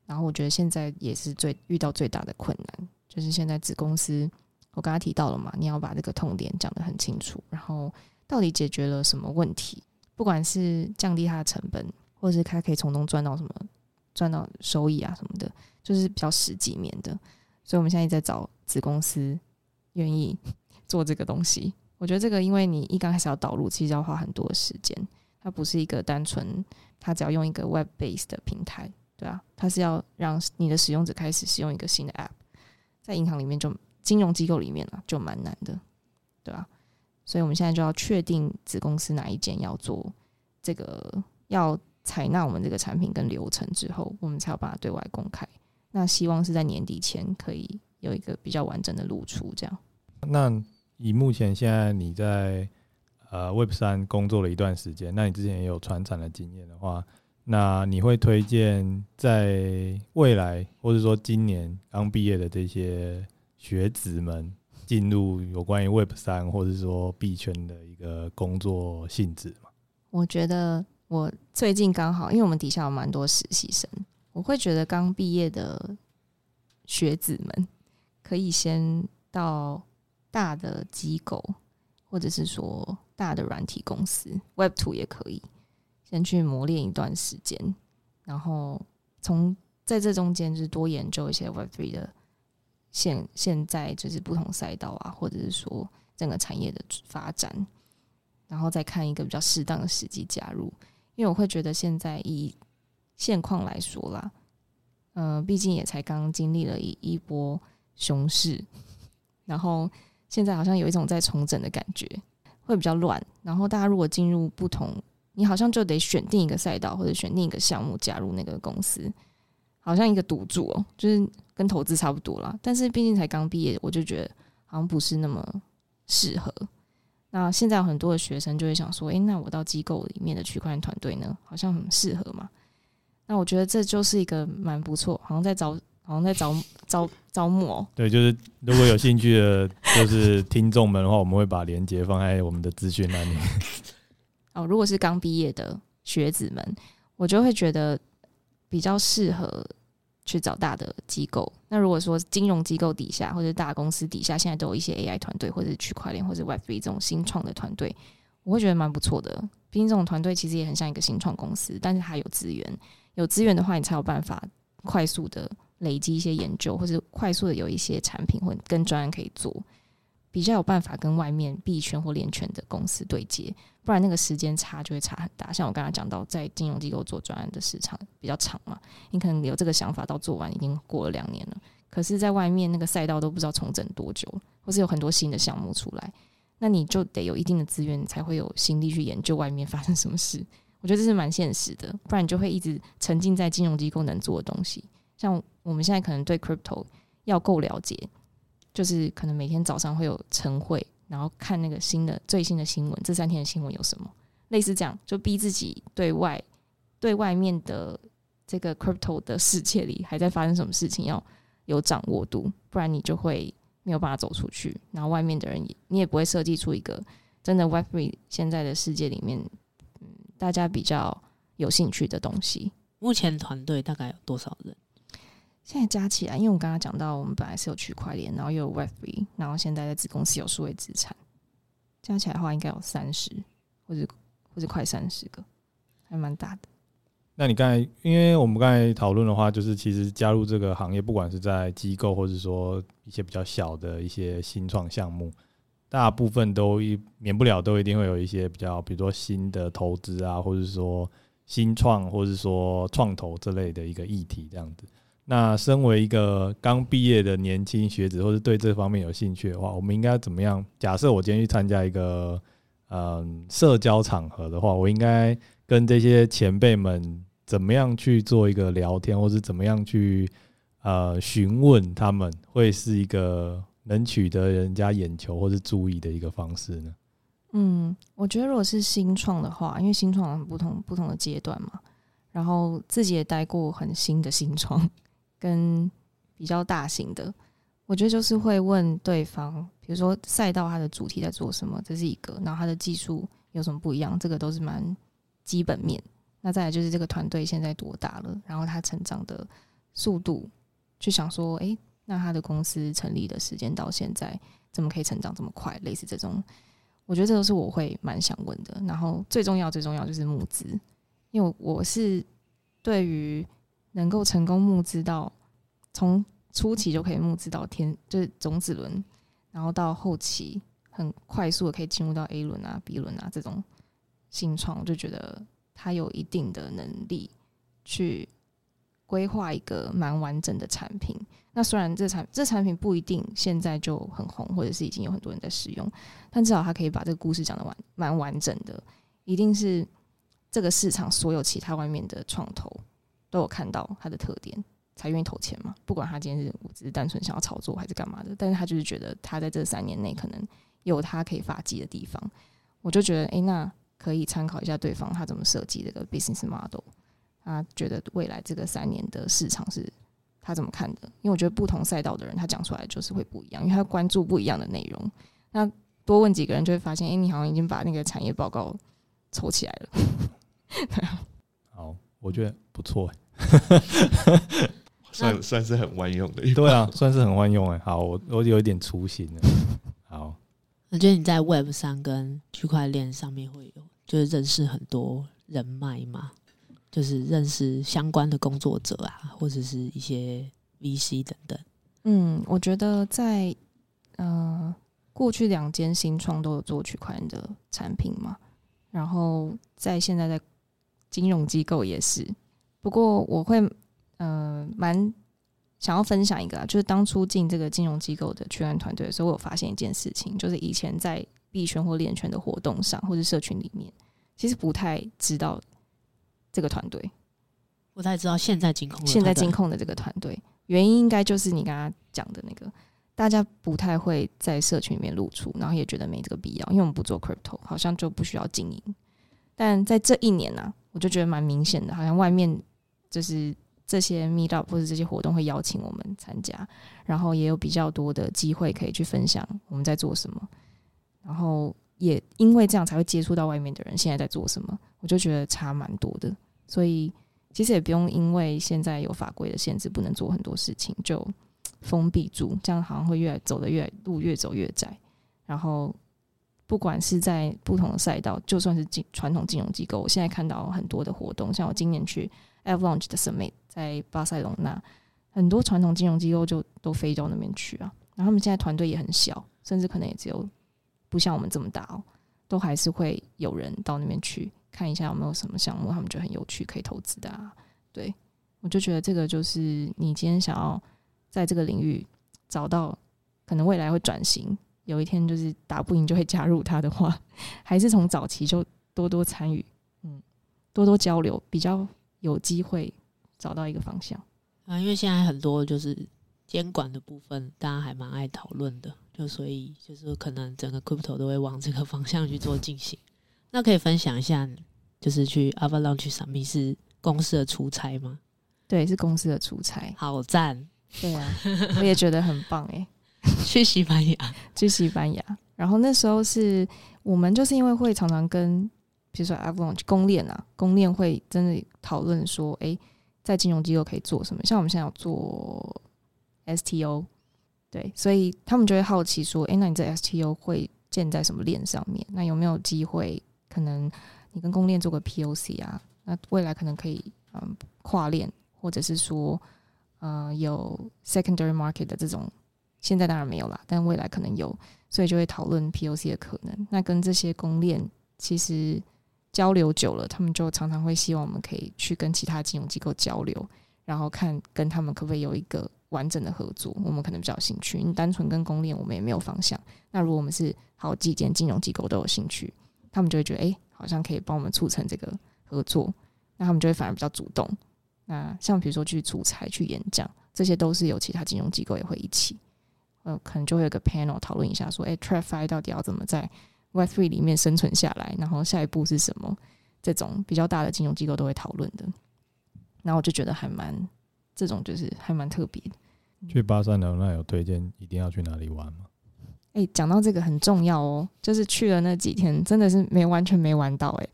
Speaker 4: 然后我觉得现在也是最遇到最大的困难，就是现在子公司我刚刚提到了嘛，你要把这个痛点讲得很清楚，然后到底解决了什么问题，不管是降低它的成本。或者是它可以从中赚到什么，赚到收益啊什么的，就是比较实际面的。所以我们现在在找子公司愿意 做这个东西。我觉得这个，因为你一刚开始要导入，其实要花很多时间。它不是一个单纯，它只要用一个 web base 的平台，对啊，它是要让你的使用者开始使用一个新的 app，在银行里面就金融机构里面啊，就蛮难的，对吧？所以我们现在就要确定子公司哪一间要做这个要。采纳我们这个产品跟流程之后，我们才要把它对外公开。那希望是在年底前可以有一个比较完整的露出。这样。
Speaker 2: 那以目前现在你在呃 Web 三工作了一段时间，那你之前也有传产的经验的话，那你会推荐在未来或者说今年刚毕业的这些学子们进入有关于 Web 三或者说币圈的一个工作性质吗？
Speaker 4: 我觉得。我最近刚好，因为我们底下有蛮多实习生，我会觉得刚毕业的学子们可以先到大的机构，或者是说大的软体公司，Web Two 也可以，先去磨练一段时间，然后从在这中间就是多研究一些 Web Three 的现现在就是不同赛道啊，或者是说整个产业的发展，然后再看一个比较适当的时机加入。因为我会觉得现在以现况来说啦，嗯、毕竟也才刚经历了一一波熊市，然后现在好像有一种在重整的感觉，会比较乱。然后大家如果进入不同，你好像就得选定一个赛道或者选定一个项目加入那个公司，好像一个赌注哦，就是跟投资差不多啦。但是毕竟才刚毕业，我就觉得好像不是那么适合。那现在有很多的学生就会想说，诶，那我到机构里面的区块链团队呢，好像很适合嘛？那我觉得这就是一个蛮不错，好像在招。好像在招招招募哦。对，
Speaker 2: 就是如果有兴趣的，就是听众们的话，我们会把链接放在我们的资讯那里。
Speaker 4: 哦，如果是刚毕业的学子们，我就会觉得比较适合去找大的机构。那如果说金融机构底下或者大公司底下，现在都有一些 AI 团队，或者区块链或者 Web3 这种新创的团队，我会觉得蛮不错的。毕竟这种团队其实也很像一个新创公司，但是它有资源，有资源的话，你才有办法快速的。累积一些研究，或者快速的有一些产品或跟专案可以做，比较有办法跟外面币圈或链圈的公司对接，不然那个时间差就会差很大。像我刚才讲到，在金融机构做专案的时长比较长嘛，你可能有这个想法到做完已经过了两年了，可是在外面那个赛道都不知道重整多久，或是有很多新的项目出来，那你就得有一定的资源，才会有心力去研究外面发生什么事。我觉得这是蛮现实的，不然你就会一直沉浸在金融机构能做的东西。像我们现在可能对 crypto 要够了解，就是可能每天早上会有晨会，然后看那个新的最新的新闻，这三天的新闻有什么，类似这样，就逼自己对外对外面的这个 crypto 的世界里还在发生什么事情要有掌握度，不然你就会没有办法走出去，然后外面的人也你也不会设计出一个真的 Web3 现在的世界里面，嗯，大家比较有兴趣的东西。
Speaker 1: 目前团队大概有多少人？
Speaker 4: 现在加起来，因为我刚刚讲到，我们本来是有区块链，然后又有 Web3，然后现在在子公司有数位资产，加起来的话应该有三十，或者或者快三十个，还蛮大的。
Speaker 2: 那你刚才，因为我们刚才讨论的话，就是其实加入这个行业，不管是在机构，或者说一些比较小的一些新创项目，大部分都一免不了都一定会有一些比较，比如说新的投资啊，或者说新创，或者说创投这类的一个议题，这样子。那身为一个刚毕业的年轻学子，或者对这方面有兴趣的话，我们应该怎么样？假设我今天去参加一个嗯社交场合的话，我应该跟这些前辈们怎么样去做一个聊天，或是怎么样去呃询问他们，会是一个能取得人家眼球或是注意的一个方式呢？
Speaker 4: 嗯，我觉得如果是新创的话，因为新创不同不同的阶段嘛，然后自己也待过很新的新创。跟比较大型的，我觉得就是会问对方，比如说赛道它的主题在做什么，这是一个，然后它的技术有什么不一样，这个都是蛮基本面。那再来就是这个团队现在多大了，然后它成长的速度，去想说，哎、那他的公司成立的时间到现在怎么可以成长这么快？类似这种，我觉得这都是我会蛮想问的。然后最重要最重要就是募资，因为我是对于。能够成功募资到从初期就可以募资到天，就是种子轮，然后到后期很快速的可以进入到 A 轮啊、B 轮啊这种新创，我就觉得他有一定的能力去规划一个蛮完整的产品。那虽然这产这产品不一定现在就很红，或者是已经有很多人在使用，但至少他可以把这个故事讲的完蛮完整的，一定是这个市场所有其他外面的创投。都有看到他的特点，才愿意投钱嘛。不管他今天是只是单纯想要炒作还是干嘛的，但是他就是觉得他在这三年内可能有他可以发迹的地方。我就觉得，诶、那可以参考一下对方他怎么设计这个 business model。他觉得未来这个三年的市场是他怎么看的？因为我觉得不同赛道的人他讲出来就是会不一样，因为他关注不一样的内容。那多问几个人就会发现，诶、你好像已经把那个产业报告凑起来了。
Speaker 2: 好，我觉得。不错，
Speaker 3: 算算是很万用的。
Speaker 2: 对啊，算是很万用哎。好，我我有一点雏形了。好，
Speaker 1: 我觉得你在 Web 三跟区块链上面会有，就是认识很多人脉嘛，就是认识相关的工作者啊，或者是一些 VC 等等。
Speaker 4: 嗯，我觉得在呃过去两间新创都有做区块链的产品嘛，然后在现在在金融机构也是。不过我会，呃，蛮想要分享一个啊，就是当初进这个金融机构的区块链团队的时候，我有发现一件事情，就是以前在币圈或链圈的活动上，或者社群里面，其实不太知道这个团队，
Speaker 1: 不太知道现在金控
Speaker 4: 现在金控的这个团队，原因应该就是你刚刚讲的那个，大家不太会在社群里面露出，然后也觉得没这个必要，因为我们不做 crypto，好像就不需要经营。但在这一年呢、我就觉得蛮明显的，好像外面就是。这些 meet up 或者这些活动会邀请我们参加，然后也有比较多的机会可以去分享我们在做什么，然后也因为这样才会接触到外面的人现在在做什么，我就觉得差蛮多的。所以其实也不用因为现在有法规的限制，不能做很多事情就封闭住，这样好像会越走的越路越走越窄。然后不管是在不同的赛道，就算是金传统金融机构，我现在看到很多的活动，像我今年去 Avalanche 的 Summit。在巴塞隆纳，很多传统金融机构就都飞到那边去啊。然后他们现在团队也很小，甚至可能也只有不像我们这么大哦，都还是会有人到那边去看一下有没有什么项目，他们觉得很有趣可以投资的啊。对，我就觉得这个就是你今天想要在这个领域找到可能未来会转型，有一天就是打不赢就会加入他的话，还是从早期就多多参与，嗯，多多交流，比较有机会。找到一个方向
Speaker 1: 啊，因为现在很多就是监管的部分，大家还蛮爱讨论的，就所以就是可能整个 crypto 都会往这个方向去做进行。那可以分享一下，就是去 Avalanche Summit 是公司的出差吗？
Speaker 4: 对，是公司的出差，
Speaker 1: 好赞！
Speaker 4: 对啊，我也觉得很棒诶、欸。
Speaker 1: 去西班牙，
Speaker 4: 去西班牙，然后那时候是我们就是因为会常常跟，比如说 Avalanche 公链啊，公链会真的讨论说，哎、在金融机构可以做什么？像我们现在要做 STO，对，所以他们就会好奇说：“诶、那你这 STO 会建在什么链上面？那有没有机会？可能你跟公链做个 POC 啊？那未来可能可以嗯跨链，或者是说呃有 secondary market 的这种，现在当然没有啦，但未来可能有，所以就会讨论 POC 的可能。那跟这些公链其实。交流久了，他们就常常会希望我们可以去跟其他金融机构交流，然后看跟他们可不可以有一个完整的合作。我们可能比较有兴趣，你单纯跟公链，我们也没有方向。那如果我们是好几间金融机构都有兴趣，他们就会觉得，哎，好像可以帮我们促成这个合作，那他们就会反而比较主动。那像比如说去出差、去演讲，这些都是有其他金融机构也会一起，呃，可能就会有个 panel 讨论一下，说，哎，TradFi 到底要怎么在 Web Three 里面生存下来，然后下一步是什么？这种比较大的金融机构都会讨论的。然后我就觉得还蛮，这种就是还蛮特别的。
Speaker 2: 去巴塞罗那有推荐一定要去哪里玩吗？
Speaker 4: 哎、欸，讲到这个很重要哦，就是去了那几天，真的是没完全没玩到哎。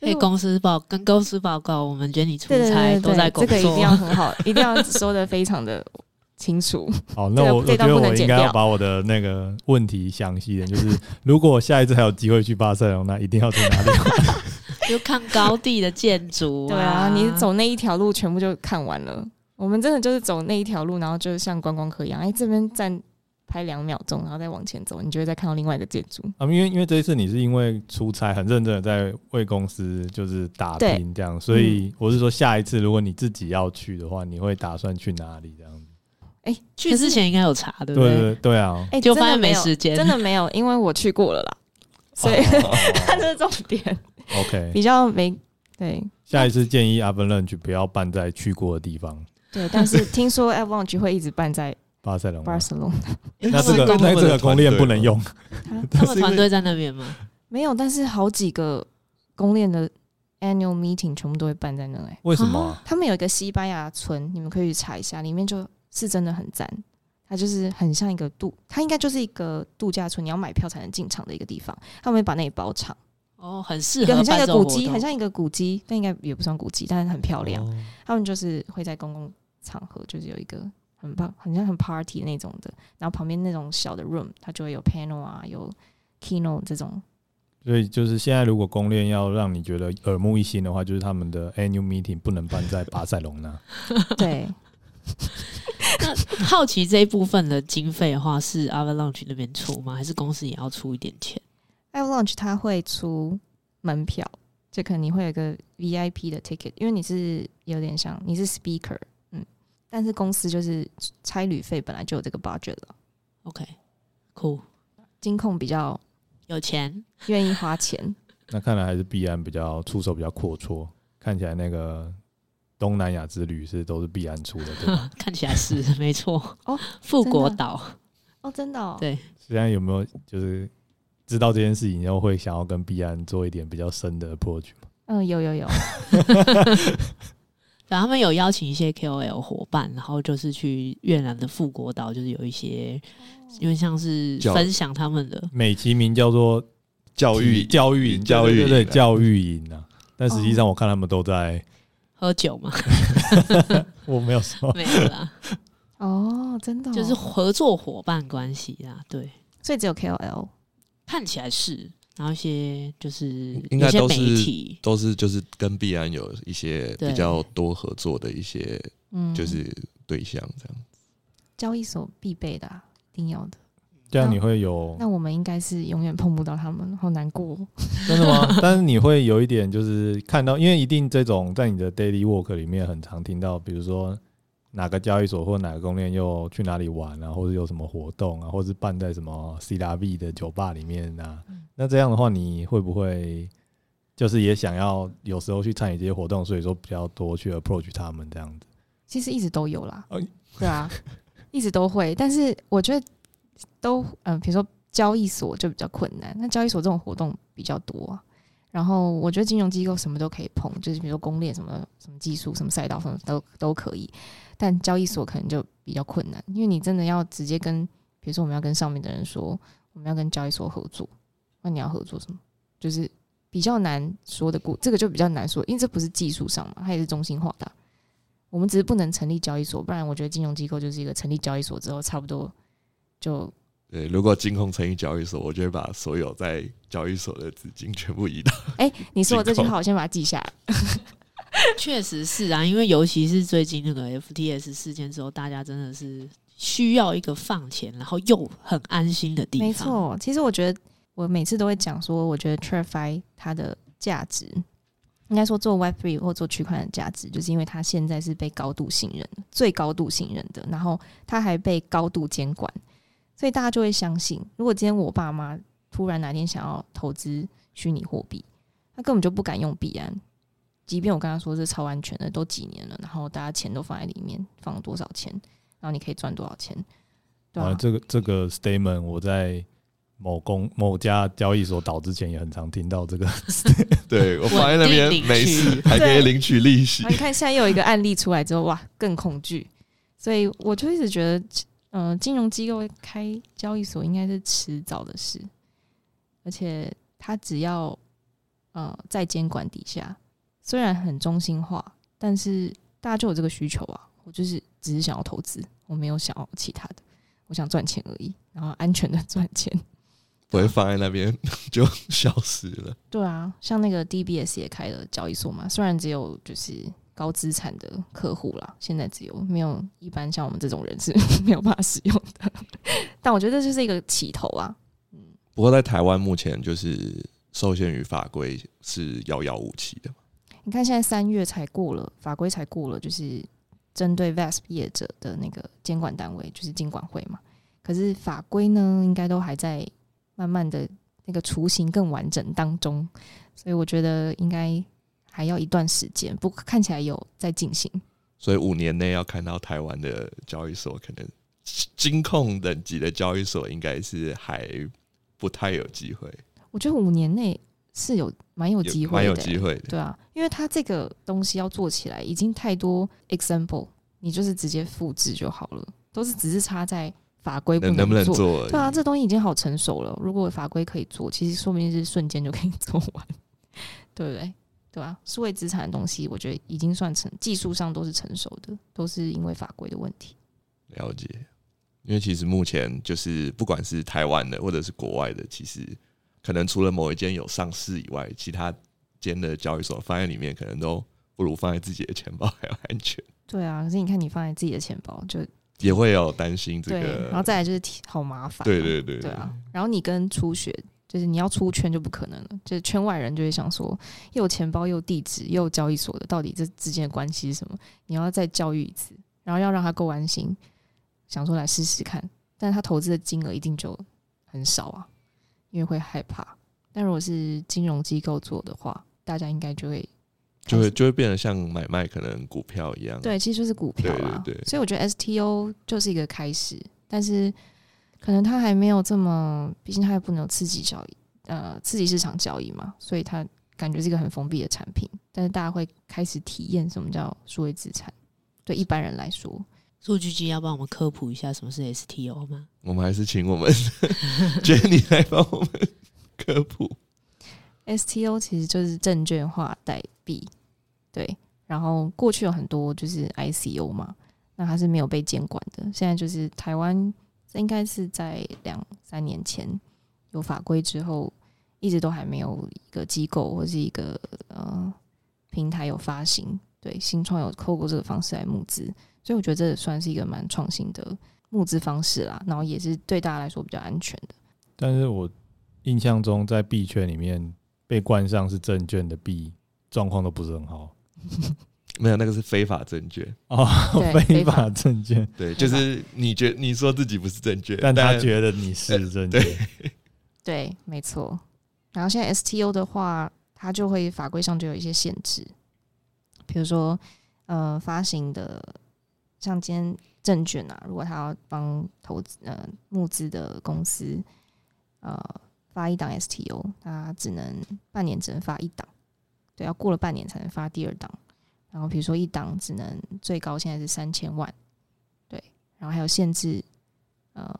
Speaker 1: 可 以公司报跟公司报告，我们觉得你出差都在工作，
Speaker 4: 这个一定要很好，一定要说的非常的。清楚。
Speaker 2: 好，那我我觉得我应该要把我的那个问题详细一点，就是如果我下一次还有机会去巴塞罗那，一定要去哪里？
Speaker 1: 就看高地的建筑。
Speaker 4: 对啊，你走那一条路全部就看完了。我们真的就是走那一条路，然后就像观光客一样，哎，这边站拍两秒钟，然后再往前走，你就会再看到另外一个建筑。
Speaker 2: 啊，因为因为这一次你是因为出差很认真的在为公司就是打拼这样，所以我是说下一次如果你自己要去的话，你会打算去哪里这样？
Speaker 1: 哎、欸，去之前应该有查，对不
Speaker 2: 对？对啊！
Speaker 1: 哎、欸，就发现没时间，
Speaker 4: 真的没有，因为我去过了啦，所以 它是重点。
Speaker 2: OK，
Speaker 4: 比较没对。
Speaker 2: 下一次建议 Avalanche 不要办在去过的地方。
Speaker 4: 对，但是听说 Avalanche 会一直办在
Speaker 2: 巴塞隆。
Speaker 4: 巴塞隆。
Speaker 2: 那这个那这个公链不能用。
Speaker 1: 他们团队在那边吗？
Speaker 4: 没有，但是好几个公链的 Annual Meeting 全部都会办在那里。
Speaker 2: 为什么？
Speaker 4: 他们有一个西班牙村，你们可以去查一下，里面就是真的很赞，它就是很像一个度，它应该就是一个度假村，你要买票才能进场的一个地方。他们会把那里包场
Speaker 1: 哦，很适合，
Speaker 4: 很像一个古迹，很像一个古迹，但应该也不算古迹，但是很漂亮。哦。他们就是会在公共场合，就是有一个很棒，很像很 party 那种的，然后旁边那种小的 room，它就会有 panel 啊，有 keynote 这种。
Speaker 2: 所以就是现在，如果公链要让你觉得耳目一新的话，就是他们的 annual meeting 不能办在巴塞隆纳。
Speaker 4: 对。
Speaker 1: 那好奇这一部分的经费的话，是 Avalanche 那边出吗？还是公司也要出一点钱
Speaker 4: ？Avalanche 他会出门票，就可能你会有个 VIP 的 ticket，因为你是有点像你是 speaker，嗯，但是公司就是差旅费本来就有这个 budget 了。
Speaker 1: OK，cool，、okay,
Speaker 4: 金控比较
Speaker 1: 有钱，
Speaker 4: 愿意花钱。
Speaker 2: 那看来还是币安比较出手比较阔绰，看起来那个东南亚之旅是都是必安出的，对吧？
Speaker 1: 看起来是 没错。
Speaker 4: 哦，
Speaker 1: 富国岛。
Speaker 4: 哦，真的哦，
Speaker 1: 对。
Speaker 2: 现在有没有就是知道这件事情然后会想要跟必安做一点比较深的 approach 吗？
Speaker 4: 嗯，有有有。
Speaker 1: 然后 他们有邀请一些 KOL 伙伴，然后就是去越南的富国岛，就是有一些因为像是分享他们的
Speaker 2: 美其名叫做教育。教育营教育对，对，对。教育营啊，但实际上我看他们都在
Speaker 1: 喝酒吗，
Speaker 2: 我没有说
Speaker 1: 没有啦。
Speaker 4: 哦，真的、哦、
Speaker 1: 就是合作伙伴关系啦，对，
Speaker 4: 所以只有 KOL
Speaker 1: 看起来是。然后一些就是
Speaker 3: 应该都是
Speaker 1: 都
Speaker 3: 是就是跟必安有一些比较多合作的一些就是对象这样子。
Speaker 4: 交易所必备的、啊，一定要的。
Speaker 2: 这样你会有？
Speaker 4: 那我们应该是永远碰不到他们，好难过。
Speaker 2: 真的吗？但是你会有一点就是看到，因为一定这种在你的 daily work 里面很常听到，比如说。哪个交易所或哪个公链又去哪里玩啊，或者有什么活动啊，或者是办在什么 CRV 的酒吧里面啊？那这样的话，你会不会就是也想要有时候去参与这些活动？所以说比较多去 approach 他们这样子。
Speaker 4: 其实一直都有啦，对啊，一直都会。但是我觉得都嗯，比如说交易所就比较困难。那交易所这种活动比较多啊。然后我觉得金融机构什么都可以碰，就是比如说公链什么什么技术、什么赛道什么都都可以。但交易所可能就比较困难，因为你真的要直接跟，比如说我们要跟上面的人说，我们要跟交易所合作，那你要合作什么？就是比较难说的过，这个就比较难说，因为这不是技术上嘛，它也是中心化的。我们只是不能成立交易所，不然我觉得金融机构就是一个成立交易所之后，差不多就
Speaker 3: 对。如果金控成立交易所，我就会把所有在交易所的资金全部移到。
Speaker 4: 哎，你说我这句话，我先把它记下来。
Speaker 1: 确实是啊，因为尤其是最近那个 FTS 事件之后，大家真的是需要一个放钱，然后又很安心的地方。
Speaker 4: 没错，其实我觉得我每次都会讲说，我觉得 TradFi 它的价值，应该说做 Web3 或做区块链的价值，就是因为它现在是被高度信任、最高度信任的，然后它还被高度监管，所以大家就会相信，如果今天我爸妈突然哪天想要投资虚拟货币，他根本就不敢用币安。即便我跟他说是超安全的，都几年了，然后大家钱都放在里面，放了多少钱，然后你可以赚多少钱？对啊，
Speaker 2: 这个这个 statement 我在某公某家交易所倒之前也很常听到这个。
Speaker 3: 对，我放在那边没事，还可以领取利息。
Speaker 4: 你看现在又有一个案例出来之后，哇，更恐惧。所以我就一直觉得，嗯、呃，金融机构开交易所应该是迟早的事，而且他只要呃在监管底下。虽然很中心化，但是大家就有这个需求啊。我就是只是想要投资，我没有想要其他的，我想赚钱而已，然后安全的 赚钱，
Speaker 3: 不会放在那边 就消失了。
Speaker 4: 对啊，像那个 DBS 也开了交易所嘛，虽然只有就是高资产的客户啦，现在只有没有一般像我们这种人是 没有办法使用的，但我觉得这就是一个起头啊。嗯，
Speaker 3: 不过在台湾目前就是受限于法规是遥遥无期的。
Speaker 4: 你看，现在三月才过了法规，才过了，就是针对 VASP 业者的那个监管单位，就是监管会嘛。可是法规呢，应该都还在慢慢的那个雏形更完整当中，所以我觉得应该还要一段时间。不过看起来有在进行，
Speaker 3: 所以五年内要看到台湾的交易所，可能金控等级的交易所，应该是还不太有机会。
Speaker 4: 我觉得五年内。是有蛮有机会的，蛮
Speaker 3: 有机会的，
Speaker 4: 对啊，因为它这个东西要做起来，已经太多 example，你就是直接复制就好了，都是只是差在法规能
Speaker 3: 能不能做，
Speaker 4: 对啊，这东西已经好成熟了，如果法规可以做，其实说明是瞬间就可以做完，对不对？对啊，数位资产的东西，我觉得已经算成技术上都是成熟的，都是因为法规的问题。
Speaker 3: 了解，因为其实目前就是不管是台湾的或者是国外的，其实。可能除了某一间有上市以外，其他间的交易所放在里面，可能都不如放在自己的钱包还要安全。
Speaker 4: 对啊，可是你看，你放在自己的钱包，就
Speaker 3: 也会有担心这个，
Speaker 4: 然后再来就是好麻烦。
Speaker 3: 对对对，
Speaker 4: 对啊。然后你跟初学，就是你要出圈就不可能了，就是圈外人就会想说，又有钱包又地址又有交易所的，到底这之间的关系是什么？你要再教育一次，然后要让他够安心，想说来试试看，但他投资的金额一定就很少啊，因为会害怕。但如果是金融机构做的话，大家应该就会
Speaker 3: 就会就会变得像买卖可能股票一样。
Speaker 4: 对，其实就是股票啦。
Speaker 3: 对，对，对，
Speaker 4: 所以我觉得 STO 就是一个开始，但是可能它还没有这么，毕竟它也不能有刺激交易，呃，刺激市场交易嘛，所以它感觉是一个很封闭的产品。但是大家会开始体验什么叫数位资产。对一般人来说，
Speaker 1: 数据机要帮我们科普一下什么是 STO 吗？
Speaker 3: 我们还是请我们 Jenny 来帮我们科普。
Speaker 4: STO 其实就是证券化代币，对。然后过去有很多就是 ICO 嘛，那它是没有被监管的。现在就是台湾应该是在两三年前有法规之后，一直都还没有一个机构或是一个呃平台有发行。对，新创有透过这个方式来募资，所以我觉得这算是一个蛮创新的募资方式啦。然后也是对大家来说比较安全的。
Speaker 2: 但是我印象中，在币圈里面被冠上是证券的币，状况都不是很好。
Speaker 3: 没有，那个是非法证券
Speaker 2: 哦，非法证券。
Speaker 3: 对，就是你觉你说自己不是证券，
Speaker 2: 但他觉得你是证券。
Speaker 3: 对，
Speaker 4: 对，没错。然后现在 STO 的话，它就会法规上就有一些限制。比如说，呃，发行的像今天证券啊，如果他要帮投资呃募资的公司呃发一档 STO，他只能半年只能发一档，对，要过了半年才能发第二档。然后比如说一档只能最高现在是三千万，对，然后还有限制，呃，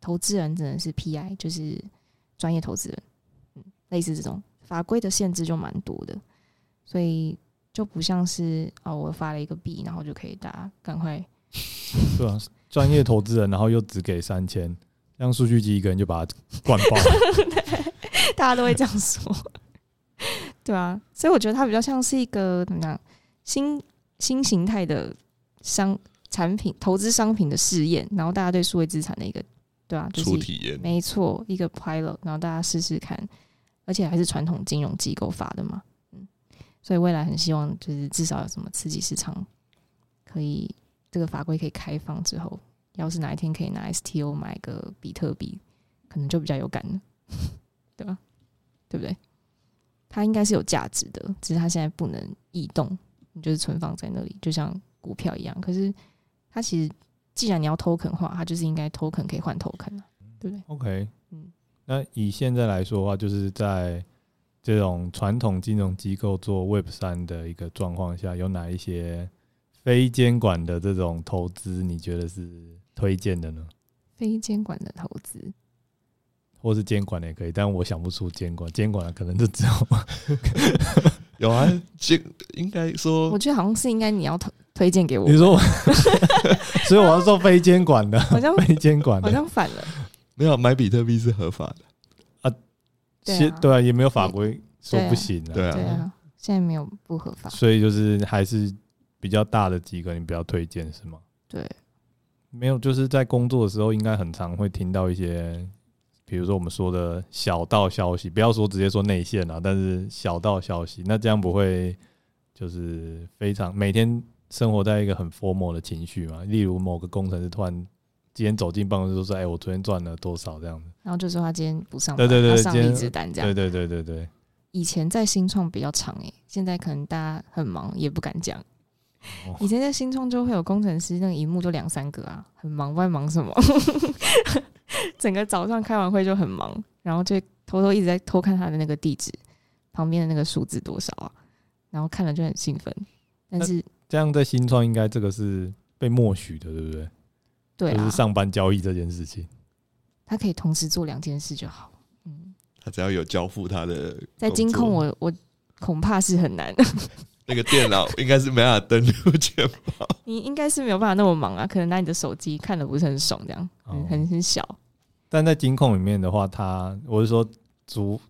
Speaker 4: 投资人只能是 PI，就是专业投资人，嗯，类似这种法规的限制就蛮多的，所以。就不像是哦，我发了一个币，然后就可以大家赶快。
Speaker 2: 对啊，专业投资人，然后又只给三千，让数据机一个人就把它灌爆。
Speaker 4: 大家都会这样说，对啊，所以我觉得它比较像是一个怎么样新新形态的商产品投资商品的试验，然后大家对数位资产的一个对啊，就是
Speaker 3: 体验，
Speaker 4: 没错，一个 pilot，然后大家试试看，而且还是传统金融机构发的嘛。所以未来很希望，就是至少有什么刺激市场，可以这个法规可以开放之后，要是哪一天可以拿 STO 买个比特币，可能就比较有感了，对吧？对不对？它应该是有价值的，只是它现在不能异动，你就是存放在那里，就像股票一样。可是它其实，既然你要 token 化，它就是应该 token 可以换 token 啊，对不对
Speaker 2: ？OK，嗯，那以现在来说的话，就是在。这种传统金融机构做 Web 三的一个状况下，有哪一些非监管的这种投资，你觉得是推荐的呢？
Speaker 4: 非监管的投资，
Speaker 2: 或是监管的也可以，但我想不出监管，监管的可能就只有
Speaker 3: 有啊，这应该说，
Speaker 4: 我觉得好像是应该你要推推荐给我，
Speaker 2: 你说我，所以我要做非监管的，好像非监管的，
Speaker 4: 好像反了，
Speaker 3: 没有买比特币是合法的。
Speaker 2: 对啊，对啊，也没有法规说不行啊。
Speaker 3: 对啊，
Speaker 4: 对啊，现在没有不合法。
Speaker 2: 所以就是还是比较大的几个，你比较推荐是吗？
Speaker 4: 对，
Speaker 2: 没有，就是在工作的时候，应该很常会听到一些，比如说我们说的小道消息，不要说直接说内线啊，但是小道消息，那这样不会就是非常每天生活在一个很 formal 的情绪嘛？例如某个工程师突然。今天走进办公室说：“哎，我昨天赚了多少？”这样子，
Speaker 4: 然后就说他今天不上班，
Speaker 2: 对对
Speaker 4: 对，上离职单这样。
Speaker 2: 对对对对对。
Speaker 4: 以前在新创比较长哎，现在可能大家很忙，也不敢讲。以前在新创就会有工程师，那个一幕就两三个啊，很忙，不知道忙什么。整个早上开完会就很忙，然后就偷偷一直在偷看他的那个地址旁边的那个数字多少啊，然后看了就很兴奋。但是
Speaker 2: 这样在新创应该这个是被默许的，对不对？
Speaker 4: 对，
Speaker 2: 就是上班交易这件事情，
Speaker 4: 他可以同时做两件事就好。嗯，
Speaker 3: 他只要有交付他的，
Speaker 4: 在金控我我恐怕是很难。
Speaker 3: 那个电脑应该是没办法登录钱包，
Speaker 4: 你应该是没有办法那么忙啊，可能拿你的手机看的不是很爽，这样很很很小。
Speaker 2: 但在金控里面的话，他我是说主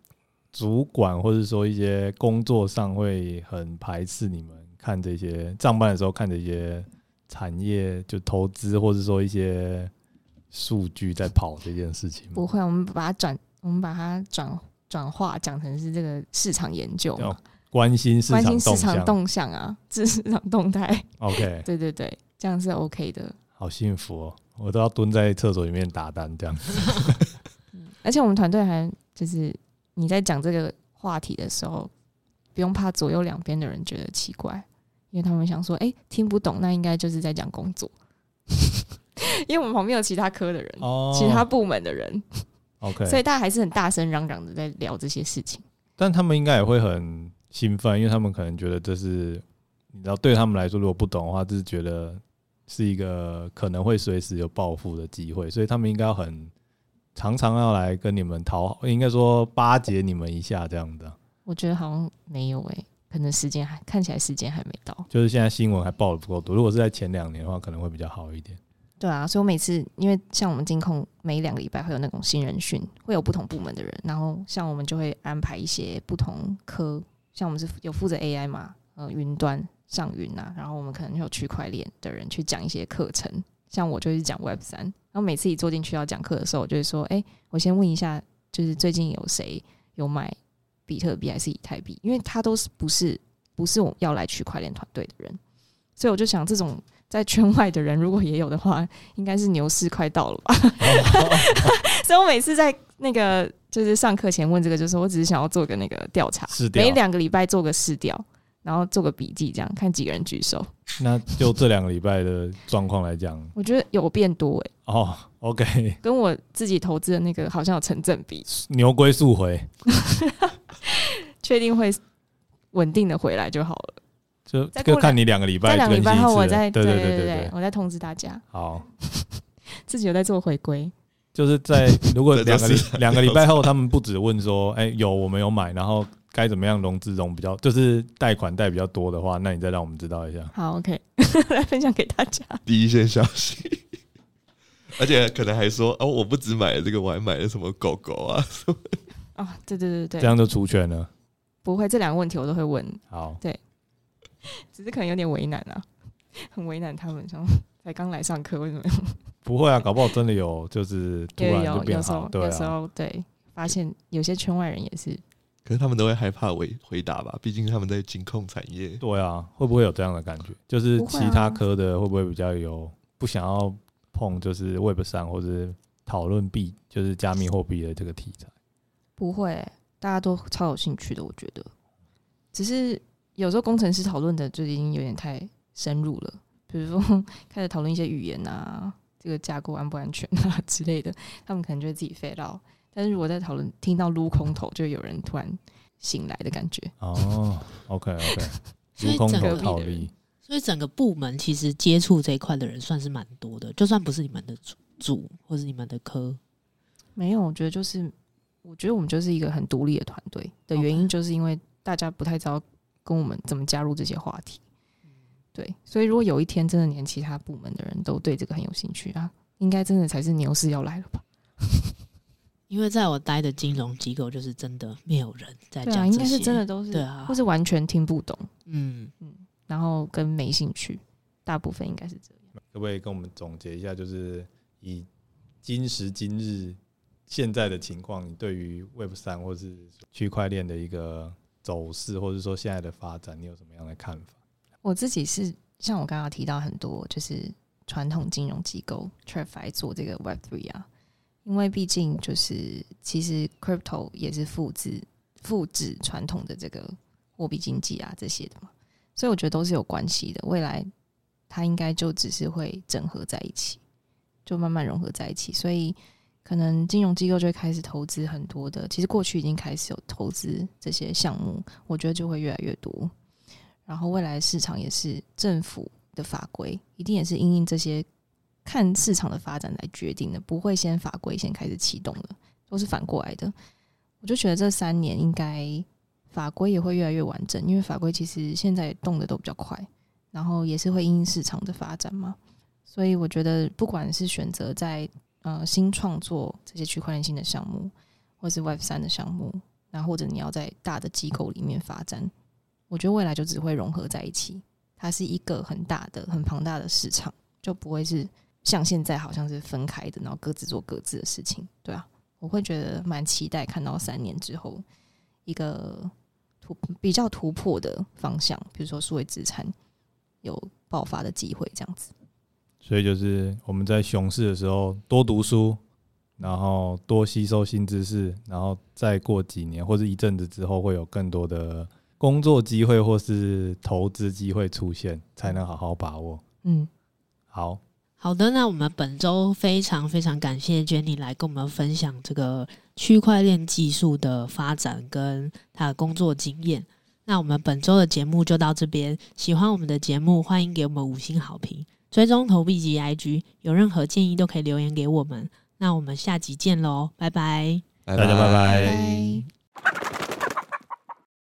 Speaker 2: 主管或者说一些工作上会很排斥你们看这些上班的时候看这些。产业就投资，或者说一些数据在跑这件事情，
Speaker 4: 不会。我们把它转，我们把它转转化讲成是这个市场研究嘛，
Speaker 2: 关心市场
Speaker 4: 关心市场动向啊，市场动态。
Speaker 2: OK，
Speaker 4: 对对对，这样是 OK 的。
Speaker 2: 好幸福哦，我都要蹲在厕所里面打单这样子。
Speaker 4: 而且我们团队还就是你在讲这个话题的时候，不用怕左右两边的人觉得奇怪，因为他们想说，哎、欸，听不懂，那应该就是在讲工作。因为我们旁边有其他科的人，哦、其他部门的人
Speaker 2: ，OK，
Speaker 4: 所以大家还是很大声嚷嚷的在聊这些事情。
Speaker 2: 但他们应该也会很兴奋，因为他们可能觉得这是，你知道，对他们来说，如果不懂的话，就是觉得是一个可能会随时有报复的机会，所以他们应该要很常常要来跟你们讨好，应该说巴结你们一下这样的。
Speaker 4: 我觉得好像没有诶、欸，可能时间还看起来时间还没到，
Speaker 2: 就是现在新闻还报的不够多。如果是在前两年的话，可能会比较好一点。
Speaker 4: 对啊，所以我每次因为像我们金控每两个礼拜会有那种新人训，会有不同部门的人，然后像我们就会安排一些不同科，像我们是有负责 AI 嘛，呃，云端上云啊，然后我们可能有区块链的人去讲一些课程，像我就是讲 Web 三，然后每次一坐进去要讲课的时候，我就会说，哎，我先问一下，就是最近有谁有买比特币还是以太币？因为他都是不是不是我要来区块链团队的人，所以我就想这种。在圈外的人，如果也有的话，应该是牛市快到了吧？所以我每次在那个就是上课前问这个，就是我只是想要做个那个调查，每两个礼拜做个试调，然后做个笔记，这样看几个人举手。
Speaker 2: 那就这两个礼拜的状况来讲，
Speaker 4: 我觉得有变多哎、
Speaker 2: 欸。哦，OK，
Speaker 4: 跟我自己投资的那个好像有成正比，
Speaker 2: 牛归速回，
Speaker 4: 确定会稳定的回来就好了。
Speaker 2: 就就看你两个礼拜，
Speaker 4: 两个礼拜后我再
Speaker 2: 对对对对对，
Speaker 4: 我再通知大家。
Speaker 2: 好，
Speaker 4: 自己有在做回归，
Speaker 2: 就是在如果 两个两个礼拜后，他们不止问说，哎，有我们有买，然后该怎么样融资融比较，就是贷款贷比较多的话，那你再让我们知道一下。
Speaker 4: 好，OK，来分享给大家
Speaker 3: 第一线消息，而且可能还说哦，我不止买了这个，我还买了什么狗狗啊什么？
Speaker 4: 哦，对对对对，
Speaker 2: 这样就出圈了。
Speaker 4: 不会，这两个问题我都会问。
Speaker 2: 好，
Speaker 4: 对。只是可能有点为难啊，很为难他们，像才刚来上课，为什么？
Speaker 2: 不会啊，搞不好真的有，就是突然就变好。
Speaker 4: 对，有时候对，发现有些圈外人也是，
Speaker 3: 可是他们都会害怕回回答吧？毕竟他们在金控产业。
Speaker 2: 对啊，会不会有这样的感觉？就是其他科的会不会比较有不想要碰，就是 Web 三或者讨论币，就是加密货币的这个题材？
Speaker 4: 不会、欸，大家都超有兴趣的，我觉得，只是。有时候工程师讨论的就已经有点太深入了，比如说 开始讨论一些语言啊，这个架构安不安全啊 之类的，他们可能就会自己废掉。但是如果在讨论听到撸空头，就有人突然醒来的感觉。
Speaker 2: 哦，OK OK，撸空头套利。
Speaker 1: 所以整个部门其实接触这一块的人算是蛮多的，就算不是你们的组组或是你们的科，
Speaker 4: 没有，我觉得就是我觉得我们就是一个很独立的团队的原因，就是因为大家不太知道。跟我们怎么加入这些话题？对，所以如果有一天真的连其他部门的人都对这个很有兴趣啊，应该真的才是牛市要来了吧？
Speaker 1: 因为在我待的金融机构，就是真的没有人在讲这些，
Speaker 4: 应该是真的都是
Speaker 1: 对啊，
Speaker 4: 或是完全听不懂，
Speaker 1: 嗯
Speaker 4: 嗯，然后跟没兴趣，大部分应该是这样。
Speaker 2: 可不可以跟我们总结一下，就是以今时今日现在的情况，你对于 Web 三或是区块链的一个？走势，或者说现在的发展，你有什么样的看法？
Speaker 4: 我自己是像我刚刚提到很多，就是传统金融机构 TradFi 做这个 Web Three 啊，因为毕竟就是其实 Crypto 也是复制复制传统的这个货币经济啊这些的嘛，所以我觉得都是有关系的。未来它应该就只是会整合在一起，就慢慢融合在一起，所以。可能金融机构就会开始投资很多的，其实过去已经开始有投资这些项目，我觉得就会越来越多。然后未来市场也是政府的法规，一定也是因应这些看市场的发展来决定的，不会先法规先开始启动的，都是反过来的。我就觉得这三年应该法规也会越来越完整，因为法规其实现在动的都比较快，然后也是会因应市场的发展嘛。所以我觉得不管是选择在呃，新创作这些区块链新的项目，或是 Web 三的项目，然后或者你要在大的机构里面发展，我觉得未来就只会融合在一起。它是一个很大的、很庞大的市场，就不会是像现在好像是分开的，然后各自做各自的事情。对啊，我会觉得蛮期待看到三年之后一个突比较突破的方向，比如说数位资产有爆发的机会这样子。
Speaker 2: 所以就是我们在熊市的时候多读书，然后多吸收新知识，然后再过几年或者一阵子之后，会有更多的工作机会或是投资机会出现，才能好好把握。嗯，好
Speaker 1: 好的，那我们本周非常非常感谢 Jenny 来跟我们分享这个区块链技术的发展跟他的工作经验。那我们本周的节目就到这边，喜欢我们的节目，欢迎给我们五星好评。追踪投币及 IG，有任何建议都可以留言给我们。那我们下集见喽，拜拜，
Speaker 3: 大家拜拜。
Speaker 2: 拜拜。